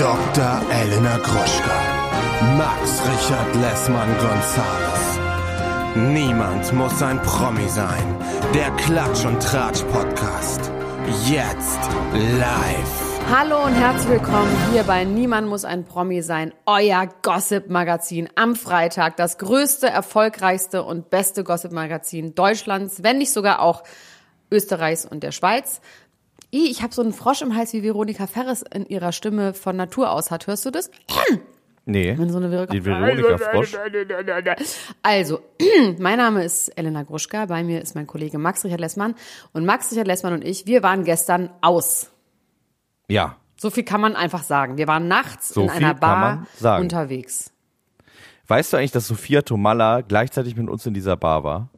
Dr. Elena Gruschka. Max Richard Lessmann Gonzales. Niemand muss ein Promi sein. Der Klatsch und Tratsch Podcast. Jetzt live. Hallo und herzlich willkommen hier bei Niemand muss ein Promi sein, euer Gossip-Magazin am Freitag. Das größte, erfolgreichste und beste Gossip-Magazin Deutschlands, wenn nicht sogar auch Österreichs und der Schweiz. Ich habe so einen Frosch im Hals, wie Veronika Ferres in ihrer Stimme von Natur aus hat. Hörst du das? Nee, Wenn so eine Veronika die Veronika Frosch. Also, mein Name ist Elena Gruschka, bei mir ist mein Kollege Max Richard Lessmann. Und Max Richard Lessmann und ich, wir waren gestern aus. Ja, So viel kann man einfach sagen. Wir waren nachts So in einer Bar unterwegs. weißt du eigentlich, dass Sophia Tomalla gleichzeitig mit uns in dieser Bar war?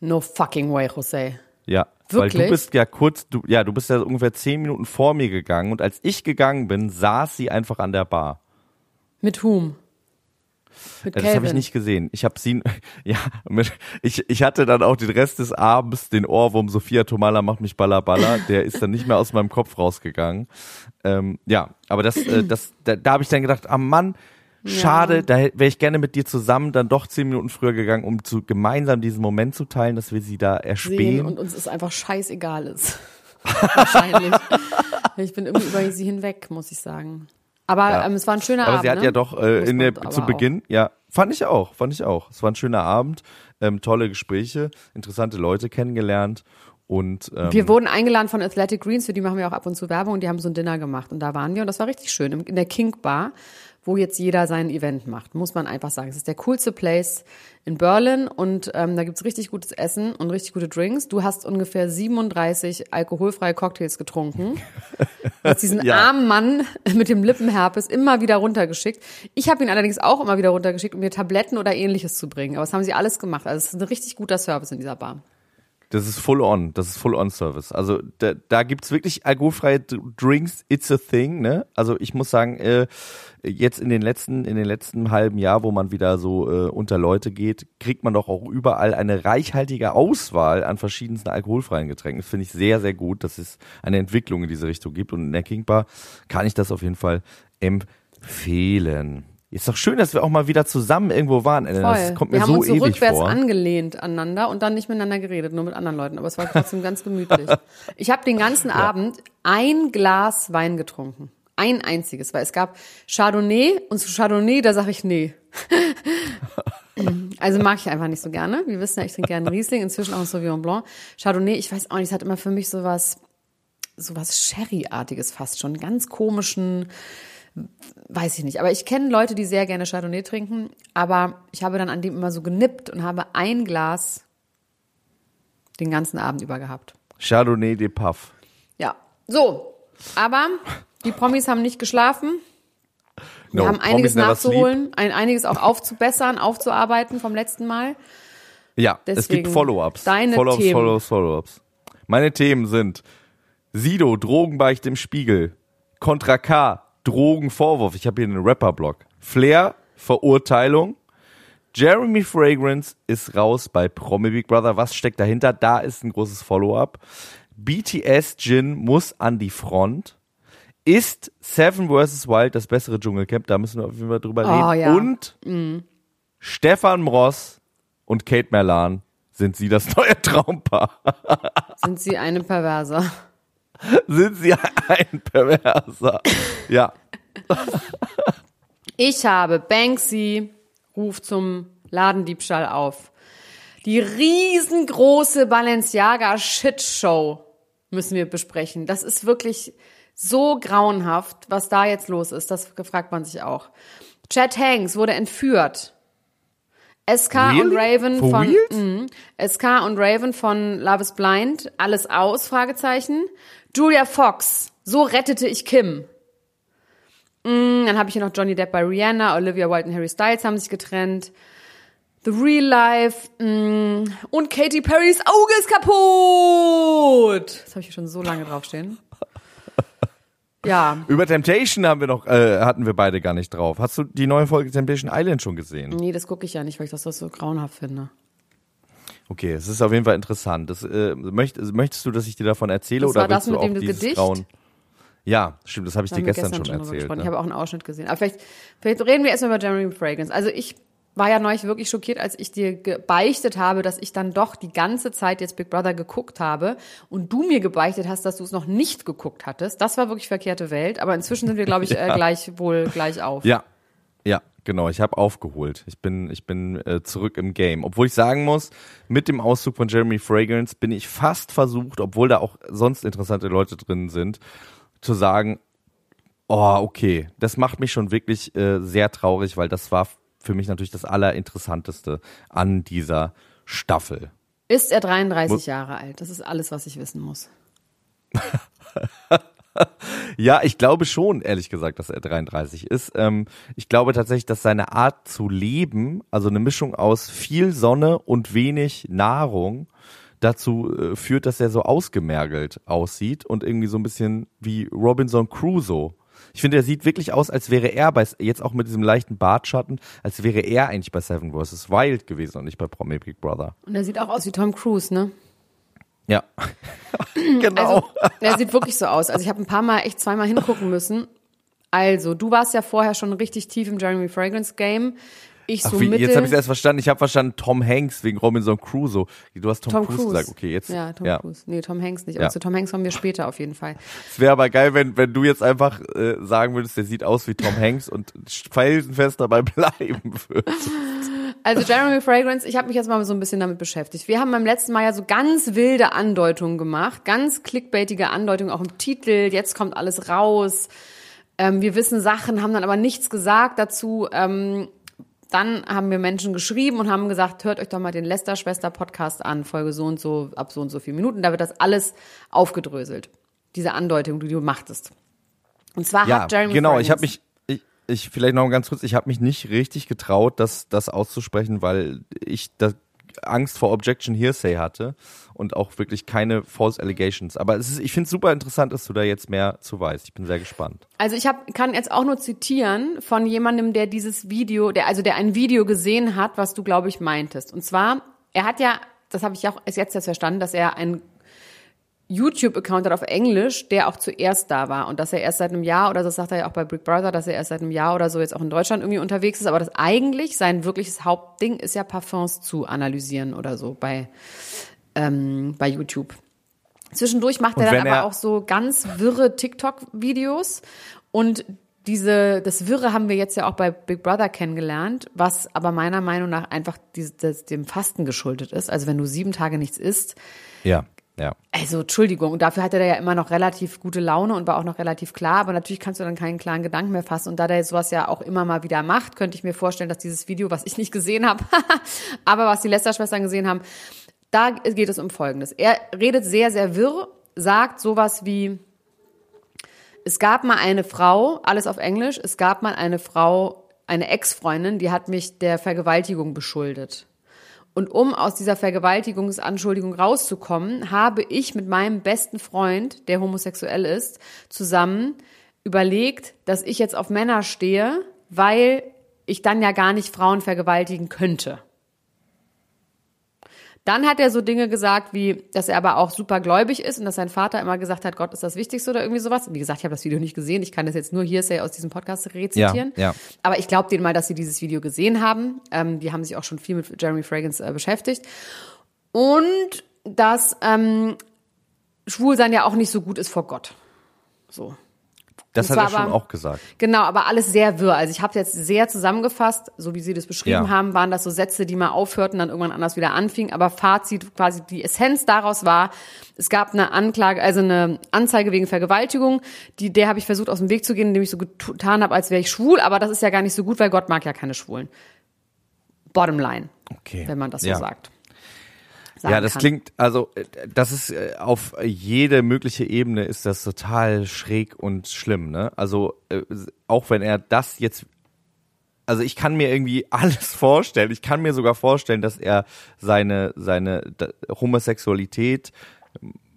No fucking way, Jose. Ja, weil Wirklich? du bist ja kurz, du, ja, du bist ja ungefähr zehn Minuten vor mir gegangen und als ich gegangen bin, saß sie einfach an der Bar. Mit whom? Mit Ja, das habe ich nicht gesehen. Ich habe sie, ja, mit, ich, ich hatte dann auch den Rest des Abends den Ohrwurm Sophia Tomalla macht mich balla balla. Der ist dann nicht mehr aus meinem Kopf rausgegangen. Ähm, ja, aber das, äh, das, da, da habe ich dann gedacht, ah Mann, schade, da wäre ich gerne mit dir zusammen dann doch zehn Minuten früher gegangen, um zu gemeinsam diesen Moment zu teilen, dass wir sie da sehen erspähen. und uns ist einfach scheißegal ist. Wahrscheinlich. ich bin irgendwie über sie hinweg, muss ich sagen. Aber Ja. ähm, es war ein schöner Aber Abend. sie hat ne? ja doch äh, in der, aber zu auch. Beginn, ja, fand ich auch, fand ich auch. Es war ein schöner Abend, ähm, tolle Gespräche, interessante Leute kennengelernt und ähm, Wir wurden eingeladen von Athletic Greens, für die machen wir auch ab und zu Werbung und die haben so ein Dinner gemacht und da waren wir und das war richtig schön in der King Bar, wo jetzt jeder sein Event macht, muss man einfach sagen. Es ist der coolste Place in Berlin und ähm, da gibt's richtig gutes Essen und richtig gute Drinks. Du hast ungefähr 37 alkoholfreie Cocktails getrunken. Hast diesen Ja. armen Mann mit dem Lippenherpes immer wieder runtergeschickt. Ich habe ihn allerdings auch immer wieder runtergeschickt, um mir Tabletten oder ähnliches zu bringen. Aber das haben sie alles gemacht. Also es ist ein richtig guter Service in dieser Bar. Das ist full on, das ist full on Service. Also da, da gibt's wirklich alkoholfreie Drinks, it's a thing, ne? Also ich muss sagen, äh, jetzt in den letzten in den letzten halben Jahr, wo man wieder so äh, unter Leute geht, kriegt man doch auch überall eine reichhaltige Auswahl an verschiedensten alkoholfreien Getränken. Das finde ich sehr sehr gut, dass es eine Entwicklung in diese Richtung gibt und in der King kann ich das auf jeden Fall empfehlen. Ist doch schön, dass wir auch mal wieder zusammen irgendwo waren. Elena. Das Voll. kommt wir mir haben so uns so ewig rückwärts vor. angelehnt aneinander und dann nicht miteinander geredet, nur mit anderen Leuten. Aber es war trotzdem ganz gemütlich. Ich habe den ganzen Abend ein Glas Wein getrunken. Ein einziges, weil es gab Chardonnay und zu Chardonnay, da sage ich nee. Also mag ich einfach nicht so gerne. Wir wissen ja, ich trinke gerne Riesling, inzwischen auch ein Sauvignon Blanc. Chardonnay, ich weiß auch nicht, es hat immer für mich sowas, sowas Sherry-artiges fast schon, ganz komischen, weiß ich nicht. Aber ich kenne Leute, die sehr gerne Chardonnay trinken, aber ich habe dann an dem immer so genippt und habe ein Glas den ganzen Abend über gehabt. Chardonnay de Puff. Ja, so. Aber die Promis haben nicht geschlafen. Wir No, haben einiges nachzuholen, ein, einiges auch aufzubessern, aufzuarbeiten vom letzten Mal. Ja, es Deswegen gibt Follow-ups. deine Follow-ups, Themen. Follow-ups, Follow-ups. Meine Themen sind Sido, Drogenbeicht im Spiegel. Contra K, Drogenvorwurf. Ich habe hier einen Rapper-Blog. Flair, Verurteilung. Jeremy Fragrance ist raus bei Promi Big Brother. Was steckt dahinter? Da ist ein großes Follow-up. BTS Jin muss an die Front. Ist Seven vs. Wild das bessere Dschungelcamp? Da müssen wir auf jeden Fall drüber Oh, reden. ja. Und Stefan Mross und Kate Merlan sind sie das neue Traumpaar. Sind sie eine Perverser? sind sie ein Perverser? Ja. Ich habe Banksy ruft zum Ladendiebstahl auf. Die riesengroße Balenciaga Shitshow müssen wir besprechen. Das ist wirklich so grauenhaft, was da jetzt los ist. Das fragt man sich auch. Chad Hanks wurde entführt. SK und Really? Raven For von? Mhm. SK und Raven von Love is Blind, alles aus, Fragezeichen. Julia Fox, so rettete ich Kim. Mm, Dann habe ich hier noch Johnny Depp bei Rihanna, Olivia Wilde und Harry Styles haben sich getrennt. The Real Life mm, und Katy Perrys Auge ist kaputt. Das habe ich hier schon so lange draufstehen. Ja, Über Temptation haben wir noch, äh, hatten wir beide gar nicht drauf. Hast du die neue Folge Temptation Island schon gesehen? nee, das gucke ich ja nicht, weil ich das so grauenhaft finde. Okay, es ist auf jeden Fall interessant. Das, äh, möcht, möchtest du, dass ich dir davon erzähle Das oder war das willst du mit dem dieses Gedicht? Grauen? Ja, stimmt, das habe ich Da dir wir gestern, schon erzählt. Ne? Ich habe auch einen Ausschnitt gesehen. Aber vielleicht, vielleicht reden wir erstmal über Jeremy Fragrance. Also ich war ja neulich wirklich schockiert, als ich dir gebeichtet habe, dass ich dann doch die ganze Zeit jetzt Big Brother geguckt habe und du mir gebeichtet hast, dass du es noch nicht geguckt hattest. Das war wirklich verkehrte Welt. Aber inzwischen sind wir, glaube ich, äh, gleich wohl gleich auf. Ja, ja, genau. Ich habe aufgeholt. Ich bin, ich bin äh, zurück im Game. Obwohl ich sagen muss, mit dem Auszug von Jeremy Fragrance bin ich fast versucht, obwohl da auch sonst interessante Leute drin sind, zu sagen, oh, okay, das macht mich schon wirklich äh, sehr traurig, weil das war für mich natürlich das Allerinteressanteste an dieser Staffel. Ist er 33 Muss- Jahre alt? Das ist alles, was ich wissen muss. Ja, ich glaube schon, ehrlich gesagt, dass er 33 ist. Ähm, ich glaube tatsächlich, dass seine Art zu leben, also eine Mischung aus viel Sonne und wenig Nahrung, dazu äh, führt, dass er so ausgemergelt aussieht und irgendwie so ein bisschen wie Robinson Crusoe. Ich finde, er sieht wirklich aus, als wäre er bei, jetzt auch mit diesem leichten Bartschatten, als wäre er eigentlich bei Seven vs. Wild gewesen und nicht bei Promi Big Brother. Und er sieht auch aus wie Tom Cruise, ne? Ja. genau. Also, er sieht wirklich so aus. Also ich habe ein paar Mal, echt zweimal hingucken müssen. Also, du warst ja vorher schon richtig tief im Jeremy Fragrance Game. Ich so Ach, wie, mittel. jetzt habe ich erst verstanden. Ich habe verstanden Tom Hanks wegen Robinson Crusoe. Du hast Tom, Tom Cruise, Cruise. gesagt. Okay, jetzt. Ja, Tom Cruise. Nee, Tom Hanks nicht. Aber Ja. zu Tom Hanks kommen wir später auf jeden Fall. Es wäre aber geil, wenn, wenn du jetzt einfach äh, sagen würdest, der sieht aus wie Tom Hanks und felsenfest dabei bleiben würdest. Also Jeremy Fragrance, ich habe mich jetzt mal so ein bisschen damit beschäftigt. Wir haben beim letzten Mal ja so ganz wilde Andeutungen gemacht, ganz clickbaitige Andeutungen, auch im Titel, jetzt kommt alles raus. Ähm, wir wissen Sachen, haben dann aber nichts gesagt dazu. Ähm, dann haben wir Menschen geschrieben und haben gesagt, hört euch doch mal den Lester-Schwester-Podcast an, Folge so und so, ab so und so vielen Minuten. Da wird das alles aufgedröselt. Diese Andeutung, die du machtest. Und zwar Ja, hat Jeremy genau. Fragrance, Ich habe mich, ich, ich vielleicht noch ganz kurz, ich habe mich nicht richtig getraut, das, das auszusprechen, weil ich da Angst vor Objection Hearsay hatte und auch wirklich keine False Allegations. Aber ist, ich finde es super interessant, dass du da jetzt mehr zu weißt. Ich bin sehr gespannt. Also ich hab, kann jetzt auch nur zitieren von jemandem, der dieses Video, der also der ein Video gesehen hat, was du glaube ich meintest. Und zwar, er hat ja, das habe ich auch erst jetzt erst verstanden, dass er einen YouTube-Account hat auf Englisch, der auch zuerst da war und dass er erst seit einem Jahr oder das sagt er ja auch bei Big Brother, dass er erst seit einem Jahr oder so jetzt auch in Deutschland irgendwie unterwegs ist, aber das eigentlich sein wirkliches Hauptding ist ja Parfums zu analysieren oder so bei ähm, bei YouTube. Zwischendurch macht er dann aber er- auch so ganz wirre TikTok-Videos und diese, das Wirre haben wir jetzt ja auch bei Big Brother kennengelernt, was aber meiner Meinung nach einfach dieses, das, dem Fasten geschuldet ist. Also wenn du sieben Tage nichts isst, Ja, ja. also Entschuldigung, und dafür hatte der ja immer noch relativ gute Laune und war auch noch relativ klar, aber natürlich kannst du dann keinen klaren Gedanken mehr fassen. Und da der sowas ja auch immer mal wieder macht, könnte ich mir vorstellen, dass dieses Video, was ich nicht gesehen habe, aber was die Lester-Schwestern gesehen haben, da geht es um Folgendes. Er redet sehr, sehr wirr, sagt sowas wie, es gab mal eine Frau, alles auf Englisch, es gab mal eine Frau, eine Ex-Freundin, die hat mich der Vergewaltigung beschuldet. Und um aus dieser Vergewaltigungsanschuldigung rauszukommen, habe ich mit meinem besten Freund, der homosexuell ist, zusammen überlegt, dass ich jetzt auf Männer stehe, weil ich dann ja gar nicht Frauen vergewaltigen könnte. Dann hat er so Dinge gesagt, wie, dass er aber auch super gläubig ist und dass sein Vater immer gesagt hat, Gott ist das Wichtigste oder irgendwie sowas. Wie gesagt, ich habe das Video nicht gesehen. Ich kann das jetzt nur hier aus diesem Podcast rezitieren. Ja, ja. Aber ich glaube denen mal, dass sie dieses Video gesehen haben. Ähm, die haben sich auch schon viel mit Jeremy Fragrance äh, beschäftigt. Und dass ähm, Schwulsein ja auch nicht so gut ist vor Gott. So. Das hat er schon aber- auch gesagt. Genau, aber alles sehr wirr. Also ich habe jetzt sehr zusammengefasst, so wie Sie das beschrieben Ja. haben, waren das so Sätze, die mal aufhörten, dann irgendwann anders wieder anfingen. Aber Fazit, quasi die Essenz daraus war, es gab eine Anklage, also eine Anzeige wegen Vergewaltigung. Die, der habe ich versucht aus dem Weg zu gehen, indem ich so getan habe, als wäre ich schwul. Aber das ist ja gar nicht so gut, weil Gott mag ja keine Schwulen. Bottom line, Okay. wenn man das so Ja. Sagt. Ja, Sagen das kann. klingt, also äh, das ist äh, auf jede mögliche Ebene ist das total schräg und schlimm, ne? Also äh, auch wenn er das jetzt also ich kann mir irgendwie alles vorstellen. Ich kann mir sogar vorstellen, dass er seine seine Homosexualität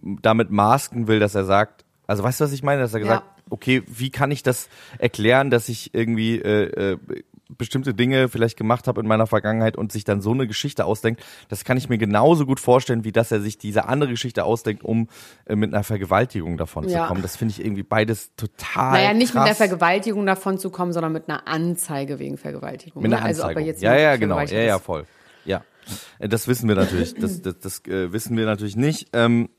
damit masken will, dass er sagt, also weißt du, was ich meine, dass er gesagt, Ja. okay, wie kann ich das erklären, dass ich irgendwie äh, äh, bestimmte Dinge vielleicht gemacht habe in meiner Vergangenheit und sich dann so eine Geschichte ausdenkt, das kann ich mir genauso gut vorstellen, wie dass er sich diese andere Geschichte ausdenkt, um äh, mit einer Vergewaltigung davon Ja. zu kommen. Das finde ich irgendwie beides total Naja, nicht mit krass. der Vergewaltigung davon zu kommen, sondern mit einer Anzeige wegen Vergewaltigung. Mit ne? einer Also ob er Anzeigung. jetzt ja, ja, genau. Ja, ja, voll. Ja. Äh, Das wissen wir natürlich. Das, das, das äh, wissen wir natürlich nicht. Ähm,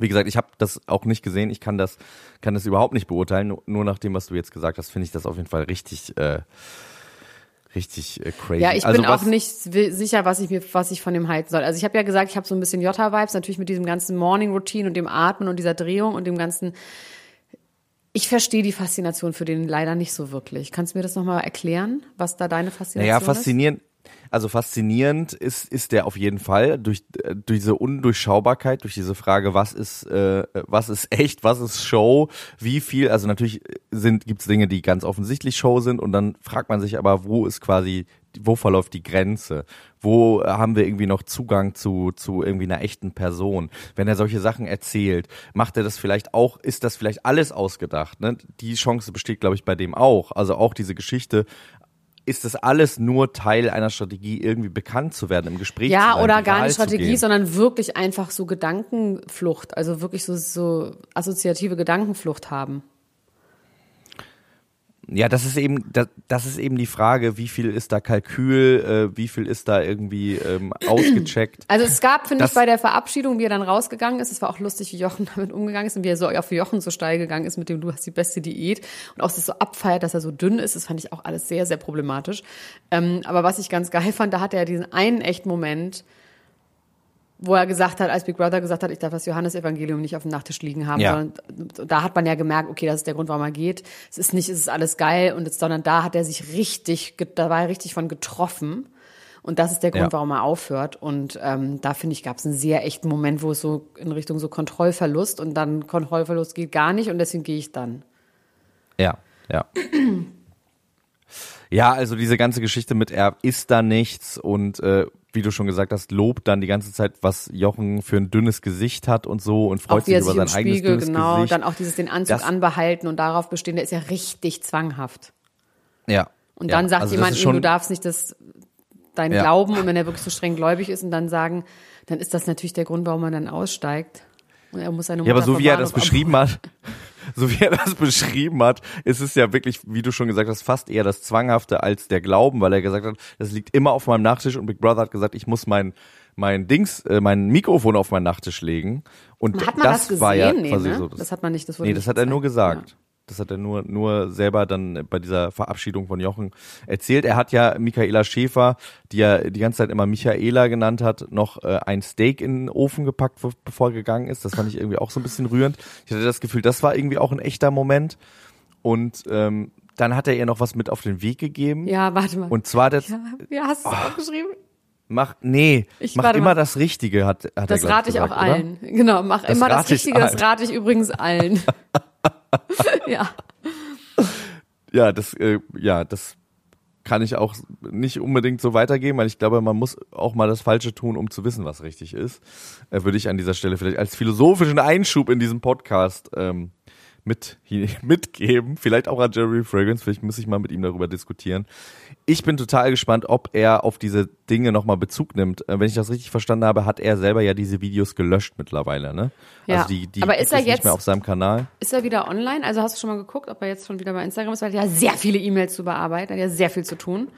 wie gesagt, ich habe das auch nicht gesehen. Ich kann das, kann das überhaupt nicht beurteilen. Nur, nur nach dem, was du jetzt gesagt hast, finde ich das auf jeden Fall richtig, äh, richtig äh, crazy. Ja, ich also bin auch nicht sicher, was ich mir, was ich von dem halten soll. Also ich habe ja gesagt, ich habe so ein bisschen Jota-Vibes, natürlich mit diesem ganzen Morning Routine und dem Atmen und dieser Drehung und dem ganzen. Ich verstehe die Faszination für den leider nicht so wirklich. Kannst du mir das nochmal erklären, was da deine Faszination Naja, ist? faszinierend. Also faszinierend ist, ist der auf jeden Fall durch, äh, durch diese Undurchschaubarkeit, durch diese Frage, was ist, äh, was ist echt, was ist Show, wie viel, also natürlich sind, gibt's Dinge, die ganz offensichtlich Show sind und dann fragt man sich aber, wo ist quasi, wo verläuft die Grenze? Wo haben wir irgendwie noch Zugang zu, zu irgendwie einer echten Person? Wenn er solche Sachen erzählt, macht er das vielleicht auch, ist das vielleicht alles ausgedacht? Ne? Die Chance besteht, glaube ich, bei dem auch. Also auch diese Geschichte ist das alles nur Teil einer Strategie, irgendwie bekannt zu werden, im Gespräch zu Ja, oder gar nicht Strategie, sondern wirklich einfach so Gedankenflucht, also wirklich so, so assoziative Gedankenflucht haben. Ja, das ist eben, das, das ist eben die Frage, wie viel ist da Kalkül, äh, wie viel ist da irgendwie ähm, ausgecheckt. Also es gab, finde ich, bei der Verabschiedung, wie er dann rausgegangen ist, es war auch lustig, wie Jochen damit umgegangen ist und wie er so auf Jochen so steil gegangen ist mit dem Du hast die beste Diät und auch das so abfeiert, dass er so dünn ist, das fand ich auch alles sehr, sehr problematisch. Ähm, aber was ich ganz geil fand, da hatte er diesen einen echten Moment, wo er gesagt hat, als Big Brother gesagt hat, ich darf das Johannesevangelium nicht auf dem Nachttisch liegen haben, Ja. da hat man ja gemerkt, okay, das ist der Grund, warum er geht. Es ist nicht, es ist alles geil und jetzt, sondern da hat er sich richtig, da war er richtig von getroffen. Und das ist der Grund, Ja. warum er aufhört. Und ähm, da finde ich, gab es einen sehr echten Moment, wo es so in Richtung so Kontrollverlust und dann Kontrollverlust geht gar nicht und deswegen gehe ich dann. Ja, ja. Ja, also diese ganze Geschichte mit er ist da nichts und äh, wie du schon gesagt hast, lobt dann die ganze Zeit, was Jochen für ein dünnes Gesicht hat und so und freut auch er sich über sein im eigenes Spiegel, dünnes genau, Gesicht. dann auch dieses den Anzug Das- anbehalten und darauf bestehen, der ist ja richtig zwanghaft. ja. Und ja. dann sagt also jemand ihm, schon, du darfst nicht das dein Ja. Glauben und wenn er wirklich so streng gläubig ist und dann sagen, dann ist das natürlich der Grund, warum er dann aussteigt. Und er muss seine Mutter Ja, aber so wie er das beschrieben hat, so wie er das beschrieben hat, ist es ja wirklich, wie du schon gesagt hast, fast eher das Zwanghafte als der Glauben, weil er gesagt hat, das liegt immer auf meinem Nachttisch und Big Brother hat gesagt, ich muss mein mein Dings, äh, mein Mikrofon auf meinen Nachttisch legen. Und Hat man das, das, gesehen? war ja nee, quasi ne? so. das hat man nicht. Das wurde nee, das hat er nur gesagt. Das hat er nur, nur selber dann bei dieser Verabschiedung von Jochen erzählt. Er hat ja Michaela Schäfer, die er die ganze Zeit immer Michaela genannt hat, noch äh, ein Steak in den Ofen gepackt, bevor er gegangen ist. Das fand ich irgendwie auch so ein bisschen rührend. Ich hatte das Gefühl, das war irgendwie auch ein echter Moment. Und ähm, dann hat er ihr noch was mit auf den Weg gegeben. Ja, ja warte mal. Und zwar das, ja, ja, hast du es aufgeschrieben? mach, nee, Ich- mach immer mal. das Richtige, hat, hat er Das rate ich gesagt, auch oder? allen. Genau, mach Das immer das Richtige, das rate ich übrigens allen. ja. Ja, das, äh, ja, das kann ich auch nicht unbedingt so weitergeben, weil ich glaube, man muss auch mal das Falsche tun, um zu wissen, was richtig ist. Äh, würde ich an dieser Stelle vielleicht als philosophischen Einschub in diesem Podcast ähm, mit, mitgeben. Vielleicht auch an Jerry Fragrance, vielleicht muss ich mal mit ihm darüber diskutieren. Ich bin total gespannt, ob er auf diese Dinge nochmal Bezug nimmt. Äh, wenn ich das richtig verstanden habe, hat er selber ja diese Videos gelöscht mittlerweile, ne? Ja. Also die, die Aber ist er es nicht jetzt- mehr auf seinem Kanal. Ist er wieder online? Also hast du schon mal geguckt, ob er jetzt schon wieder bei Instagram ist? Weil er hat ja sehr viele E-Mails zu bearbeiten, hat ja sehr viel zu tun.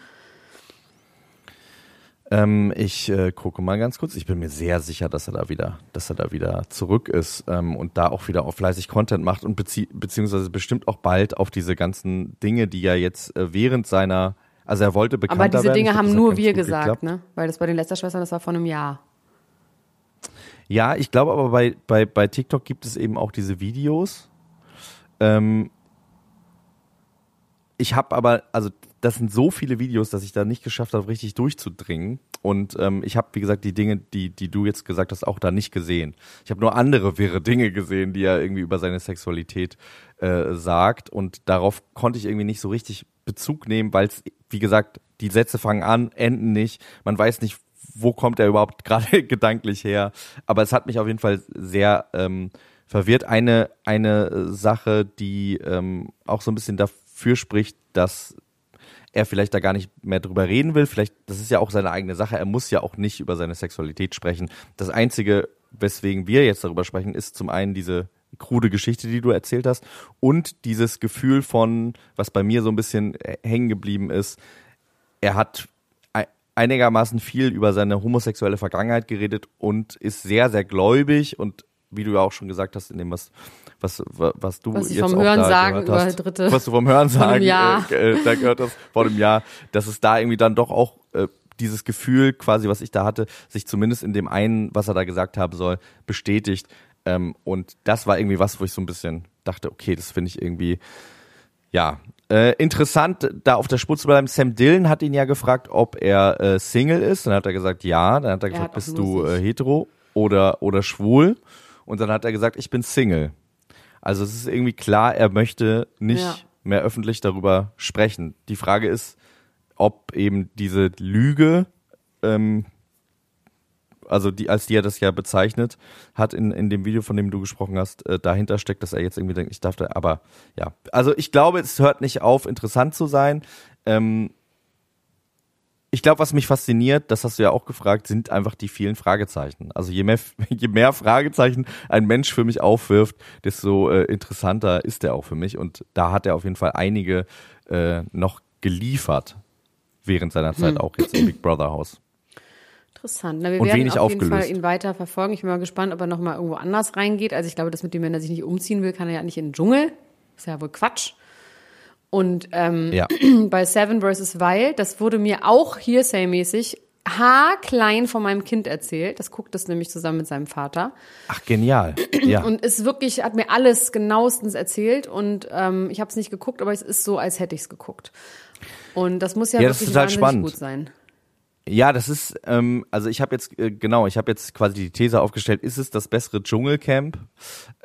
Ähm, ich äh, gucke mal ganz kurz. Ich bin mir sehr sicher, dass er da wieder, dass er da wieder zurück ist ähm, und da auch wieder auf fleißig Content macht und bezie beziehungsweise bestimmt auch bald auf diese ganzen Dinge, die er jetzt äh, während seiner, also er wollte bekannter Aber diese werden. Dinge glaub, haben nur wir gesagt, geklappt. ne? Weil das bei den Lästerschwestern, das war vor einem Jahr. Ja, ich glaube aber bei, bei, bei TikTok gibt es eben auch diese Videos. Ähm, ich habe aber, also das sind so viele Videos, dass ich da nicht geschafft habe, richtig durchzudringen. Und ähm, ich habe, wie gesagt, die Dinge, die, die du jetzt gesagt hast, auch da nicht gesehen. Ich habe nur andere wirre Dinge gesehen, die er irgendwie über seine Sexualität äh, sagt. Und darauf konnte ich irgendwie nicht so richtig Bezug nehmen, weil es, wie gesagt, die Sätze fangen an, enden nicht. Man weiß nicht, wo kommt er überhaupt gerade gedanklich her. Aber es hat mich auf jeden Fall sehr ähm, verwirrt. Eine, eine Sache, die ähm, auch so ein bisschen dafür spricht, dass er vielleicht da gar nicht mehr drüber reden will. Vielleicht, das ist ja auch seine eigene Sache. Er muss ja auch nicht über seine Sexualität sprechen. Das Einzige, weswegen wir jetzt darüber sprechen, ist zum einen diese krude Geschichte, die du erzählt hast und dieses Gefühl von, was bei mir so ein bisschen hängen geblieben ist. Er hat einigermaßen viel über seine homosexuelle Vergangenheit geredet und ist sehr, sehr gläubig und wie du ja auch schon gesagt hast, in dem, was, was, was du was jetzt vom auch Hören da sagen gehört hast, über Dritte. was du vom Hören sagen äh, äh, da gehört hast, vor dem Jahr, dass es da irgendwie dann doch auch äh, dieses Gefühl quasi, was ich da hatte, sich zumindest in dem einen, was er da gesagt haben soll, bestätigt. Ähm, und das war irgendwie was, wo ich so ein bisschen dachte, okay, das finde ich irgendwie, ja, äh, interessant, da auf der Spur zu bleiben. Sam Dillon hat ihn ja gefragt, ob er äh, Single ist. Dann hat er gesagt, ja. Dann hat er gefragt, hat auch bist du äh, hetero oder, oder schwul? Und dann hat er gesagt, ich bin Single. Also es ist irgendwie klar, er möchte nicht Ja. mehr öffentlich darüber sprechen. Die Frage ist, ob eben diese Lüge, ähm, also die, als die er das ja bezeichnet hat in, in dem Video, von dem du gesprochen hast, äh, dahinter steckt, dass er jetzt irgendwie denkt, ich darf da, aber ja. Also ich glaube, es hört nicht auf, interessant zu sein. Ähm, ich glaube, was mich fasziniert, das hast du ja auch gefragt, sind einfach die vielen Fragezeichen. Also je mehr, je mehr Fragezeichen ein Mensch für mich aufwirft, desto äh, interessanter ist er auch für mich. Und da hat er auf jeden Fall einige äh, noch geliefert während seiner Zeit auch jetzt im Big Brother Haus. Interessant. Na, wir Und werden wenig auf jeden aufgelöst. Fall ihn weiter verfolgen. Ich bin mal gespannt, ob er noch mal irgendwo anders reingeht. Also ich glaube, das mit dem, wenn er sich nicht umziehen will, kann er ja nicht in den Dschungel. Ist ja wohl Quatsch. Und ähm, Ja. bei Seven vs. Wild, das wurde mir auch Hearsay-mäßig haarklein von meinem Kind erzählt. Das guckt das nämlich zusammen mit seinem Vater. Ach, genial. Ja. Und ist wirklich, hat mir alles genauestens erzählt. Und ähm, ich habe es nicht geguckt, aber es ist so, als hätte ich es geguckt. Und das muss ja, Ja, das wirklich total wahnsinnig spannend. gut sein. Ja, das ist, ähm, also ich habe jetzt, äh, genau, ich habe jetzt quasi die These aufgestellt, ist es das bessere Dschungelcamp?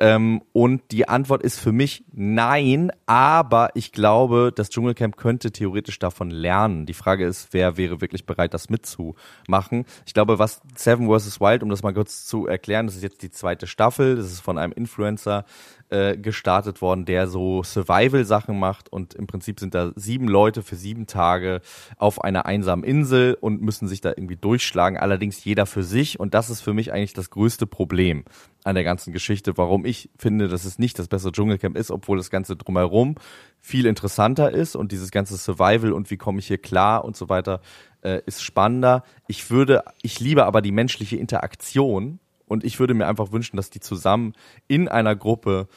Ähm, und die Antwort ist für mich nein, aber ich glaube, das Dschungelcamp könnte theoretisch davon lernen. Die Frage ist, wer wäre wirklich bereit, das mitzumachen? Ich glaube, was Seven vs. Wild, um das mal kurz zu erklären, das ist jetzt die zweite Staffel, das ist von einem Influencer äh, gestartet worden, der so Survival-Sachen macht und im Prinzip sind da sieben Leute für sieben Tage auf einer einsamen Insel und müssen sich da irgendwie durchschlagen, allerdings jeder für sich und das ist für mich eigentlich das größte Problem an der ganzen Geschichte, warum ich finde, dass es nicht das bessere Dschungelcamp ist, obwohl das Ganze drumherum viel interessanter ist und dieses ganze Survival und wie komme ich hier klar und so weiter äh, ist spannender. Ich würde, ich liebe aber die menschliche Interaktion und ich würde mir einfach wünschen, dass die zusammen in einer Gruppe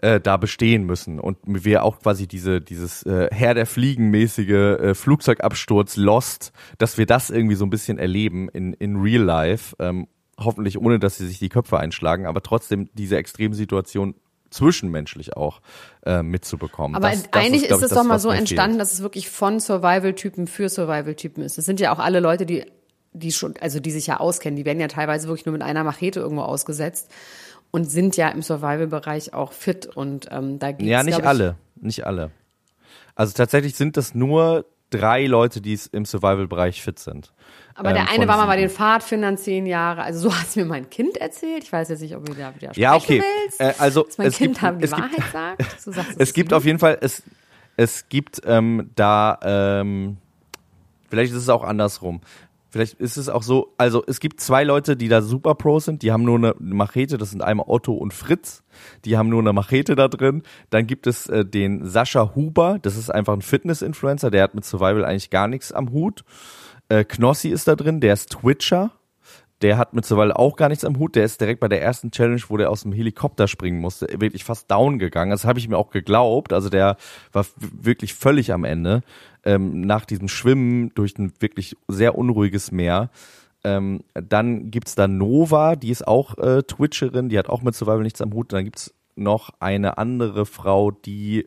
äh, da bestehen müssen und wir auch quasi diese dieses äh, Herr der Fliegen mäßige äh, Flugzeugabsturz Lost, dass wir das irgendwie so ein bisschen erleben in in Real Life, ähm, hoffentlich ohne, dass sie sich die Köpfe einschlagen, aber trotzdem diese Extremsituation zwischenmenschlich auch äh, mitzubekommen. Aber Das- das eigentlich glaub ist ich, es das, doch mal so entstanden, dass es wirklich von Survival-Typen für Survival-Typen ist. Das sind ja auch alle Leute, die, die schon, also die sich ja auskennen. Die werden ja teilweise wirklich nur mit einer Machete irgendwo ausgesetzt und sind ja im Survival-Bereich auch fit und ähm, da geht's, Ja, nicht alle, nicht alle. Also tatsächlich sind das nur drei Leute, die es im Survival-Bereich fit sind. Aber ähm, der eine war mal bei den Pfadfindern zehn Jahre. Also so hat es mir mein Kind erzählt. Ich weiß jetzt nicht, ob du da wieder Ja, sprechen okay. willst. Äh, also dass mein es Kind gibt- haben die es gibt- Wahrheit sagt. So sagst Es gibt auf jeden Fall, es, es gibt ähm, da, ähm, vielleicht ist es auch andersrum. Vielleicht ist es auch so, also es gibt zwei Leute, die da super Pros sind, die haben nur eine Machete, das sind einmal Otto und Fritz, die haben nur eine Machete da drin. Dann gibt es äh, den Sascha Huber, das ist einfach ein Fitness-Influencer, der hat mit Survival eigentlich gar nichts am Hut. Äh, Knossi ist da drin, der ist Twitcher. Der hat mittlerweile auch gar nichts am Hut. Der ist direkt bei der ersten Challenge, wo der aus dem Helikopter springen musste, wirklich fast down gegangen. Das habe ich mir auch geglaubt. Also der war wirklich völlig am Ende ähm, nach diesem Schwimmen durch ein wirklich sehr unruhiges Meer. Ähm, dann gibt's da Nova, die ist auch äh, Twitcherin, die hat auch mit Survival nichts am Hut. Dann gibt's noch eine andere Frau, die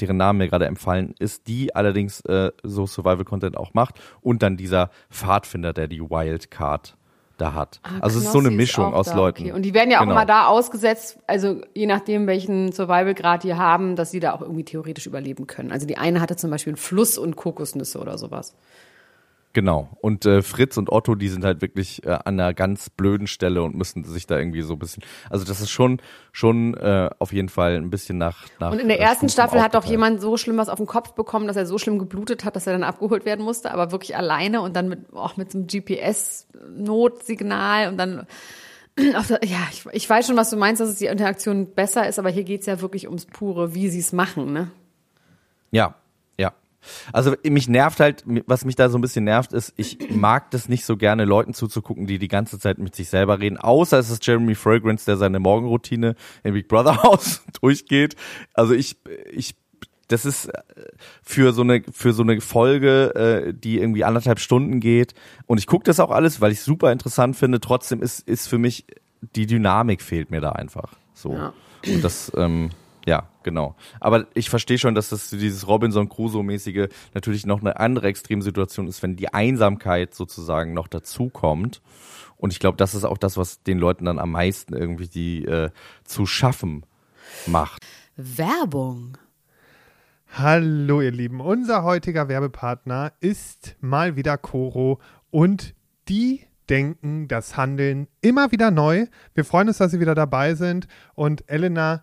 deren Name mir gerade empfallen ist, die allerdings äh, so Survival-Content auch macht. Und dann dieser Pfadfinder, der die Wildcard da hat. also es ist so eine Ah, Mischung aus da, Leuten. Okay. Und die werden ja auch Genau. immer da ausgesetzt, also je nachdem, welchen Survival-Grad die haben, dass sie da auch irgendwie theoretisch überleben können. Also die eine hatte zum Beispiel einen Fluss und Kokosnüsse oder sowas. Genau. Und äh, Fritz und Otto, die sind halt wirklich äh, an einer ganz blöden Stelle und müssen sich da irgendwie so ein bisschen. Also das ist schon schon äh, auf jeden Fall ein bisschen nach. nach Und in der ersten Staffel hat doch jemand so schlimm was auf den Kopf bekommen, dass er so schlimm geblutet hat, dass er dann abgeholt werden musste, aber wirklich alleine und dann mit auch mit so einem GPS-Notsignal und dann ja, ich, ich weiß schon, was du meinst, dass es die Interaktion besser ist, aber hier geht's ja wirklich ums pure, wie sie es machen, ne? Ja. Also mich nervt halt, was mich da so ein bisschen nervt, ist, ich mag das nicht so gerne, Leuten zuzugucken, die die ganze Zeit mit sich selber reden, außer es ist Jeremy Fragrance, der seine Morgenroutine im Big Brother Haus durchgeht. Also ich, ich, das ist äh, für so eine, für so eine Folge, äh, die irgendwie anderthalb Stunden geht. Und ich gucke das auch alles, weil ich es super interessant finde. Trotzdem ist, ist für mich die Dynamik fehlt mir da einfach. So. Ja. Und das, ähm, ja, genau. Aber ich verstehe schon, dass das dieses Robinson Crusoe-mäßige natürlich noch eine andere Extremsituation ist, wenn die Einsamkeit sozusagen noch dazukommt. Und ich glaube, das ist auch das, was den Leuten dann am meisten irgendwie die äh, zu schaffen macht. Werbung. Hallo ihr Lieben, unser heutiger Werbepartner ist mal wieder Coro und die denken das Handeln immer wieder neu. Wir freuen uns, dass Sie wieder dabei sind und Elena,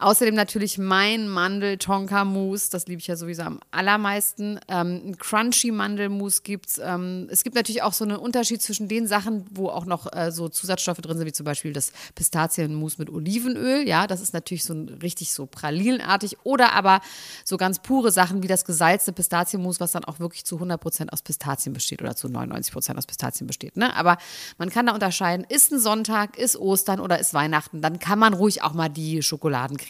Außerdem natürlich mein Mandel-Tonka-Mousse, das liebe ich ja sowieso am allermeisten. Ähm, ein Crunchy-Mandelmousse gibt's. Ähm, es gibt natürlich auch so einen Unterschied zwischen den Sachen, wo auch noch äh, so Zusatzstoffe drin sind, wie zum Beispiel das Pistazienmousse mit Olivenöl. Ja, das ist natürlich so ein, richtig so pralinenartig. Oder aber so ganz pure Sachen wie das gesalzte Pistazienmousse, was dann auch wirklich zu 100% aus Pistazien besteht oder zu 99% aus Pistazien besteht. Ne? Aber man kann da unterscheiden, ist ein Sonntag, ist Ostern oder ist Weihnachten, dann kann man ruhig auch mal die Schokoladencreme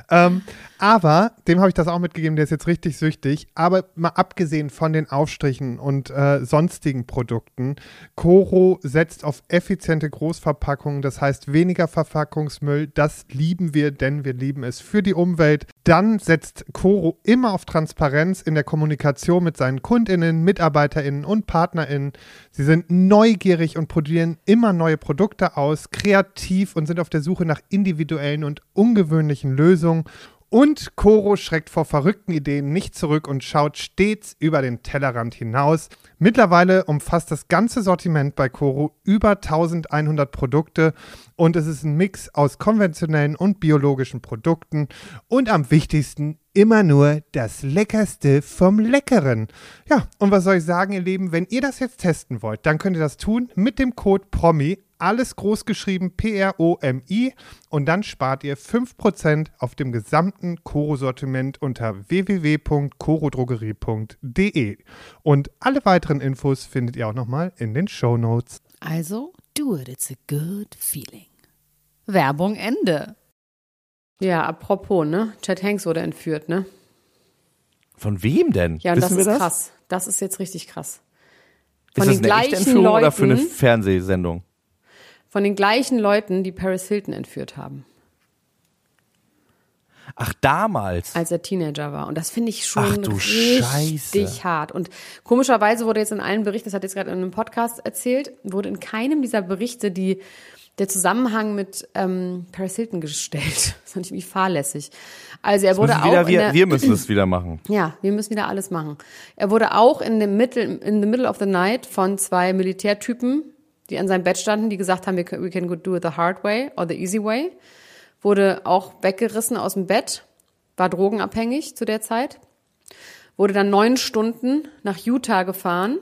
ähm, aber dem habe ich das auch mitgegeben, der ist jetzt richtig süchtig. Aber mal abgesehen von den Aufstrichen und äh, sonstigen Produkten, Coro setzt auf effiziente Großverpackungen, das heißt weniger Verpackungsmüll. Das lieben wir, denn wir lieben es für die Umwelt. Dann setzt Coro immer auf Transparenz in der Kommunikation mit seinen KundInnen, MitarbeiterInnen und PartnerInnen. Sie sind neugierig und probieren immer neue Produkte aus, kreativ und sind auf der Suche nach individuellen und ungewöhnlichen Lösungen. Und Coro schreckt vor verrückten Ideen nicht zurück und schaut stets über den Tellerrand hinaus. Mittlerweile umfasst das ganze Sortiment bei Coro über 1100 Produkte und es ist ein Mix aus konventionellen und biologischen Produkten und am wichtigsten immer nur das Leckerste vom Leckeren. Ja, und was soll ich sagen, ihr Lieben, wenn ihr das jetzt testen wollt, dann könnt ihr das tun mit dem Code PROMI, alles groß geschrieben P-R-O-M-I und dann spart ihr 5% auf dem gesamten Koro-Sortiment unter www.korodrogerie.de. Und alle weiteren Infos findet ihr auch nochmal in den Show Notes. Also, do it, it's a good feeling. Werbung Ende. Ja, apropos, ne? Chad Hanks wurde entführt, ne? Von wem denn? Ja, und Wissen das wir ist das? krass. Das ist jetzt richtig krass. Von ist das den eine echte gleichen Entführung Leuten, oder für eine Fernsehsendung? Von den gleichen Leuten, die Paris Hilton entführt haben, Ach, damals. als er Teenager war. Und das finde ich schon Ach du richtig Scheiße. hart. Und komischerweise wurde jetzt in allen Berichten, das hat jetzt gerade in einem Podcast erzählt, wurde in keinem dieser Berichte die der Zusammenhang mit ähm, Paris Hilton gestellt. Das fand ich irgendwie fahrlässig. Also er wurde Müssen auch wieder, in wir, der, wir müssen es wieder machen. Ja, wir müssen wieder alles machen. Er wurde auch in dem Middle, in the middle of the night von zwei Militärtypen, die an seinem Bett standen, die gesagt haben, we can, do it the hard way or the easy way, wurde auch weggerissen aus dem Bett, war drogenabhängig zu der Zeit, wurde dann neun Stunden nach Utah gefahren,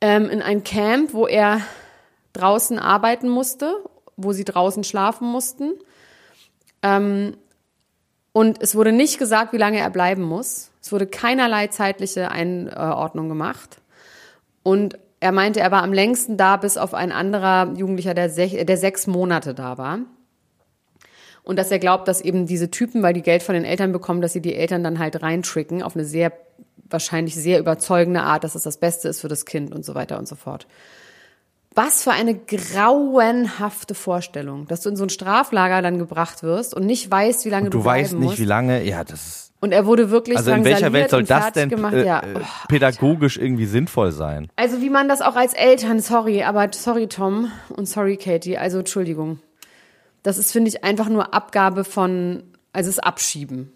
ähm, in ein Camp, wo er draußen arbeiten musste, wo sie draußen schlafen mussten. Ähm, und es wurde nicht gesagt, wie lange er bleiben muss. Es wurde keinerlei zeitliche Einordnung gemacht. Und er meinte, er war am längsten da, bis auf ein anderer Jugendlicher, der, sech, der sechs Monate da war. Und dass er glaubt, dass eben diese Typen, weil die Geld von den Eltern bekommen, dass sie die Eltern dann halt reintricken auf eine sehr, wahrscheinlich sehr überzeugende Art, dass es das Beste ist für das Kind und so weiter und so fort. Was für eine grauenhafte Vorstellung, dass du in so ein Straflager dann gebracht wirst und nicht weißt, wie lange du, Du weißt nicht, musst. wie lange. Ja, das ist. Und er wurde wirklich Also in welcher Welt soll das denn gemacht. äh, ja. äh, Oh, pädagogisch irgendwie sinnvoll sein? Also wie man das auch als Eltern, sorry, aber sorry Tom und sorry Katie, also Entschuldigung. Das ist, finde ich, einfach nur Abgabe von, also es Abschieben,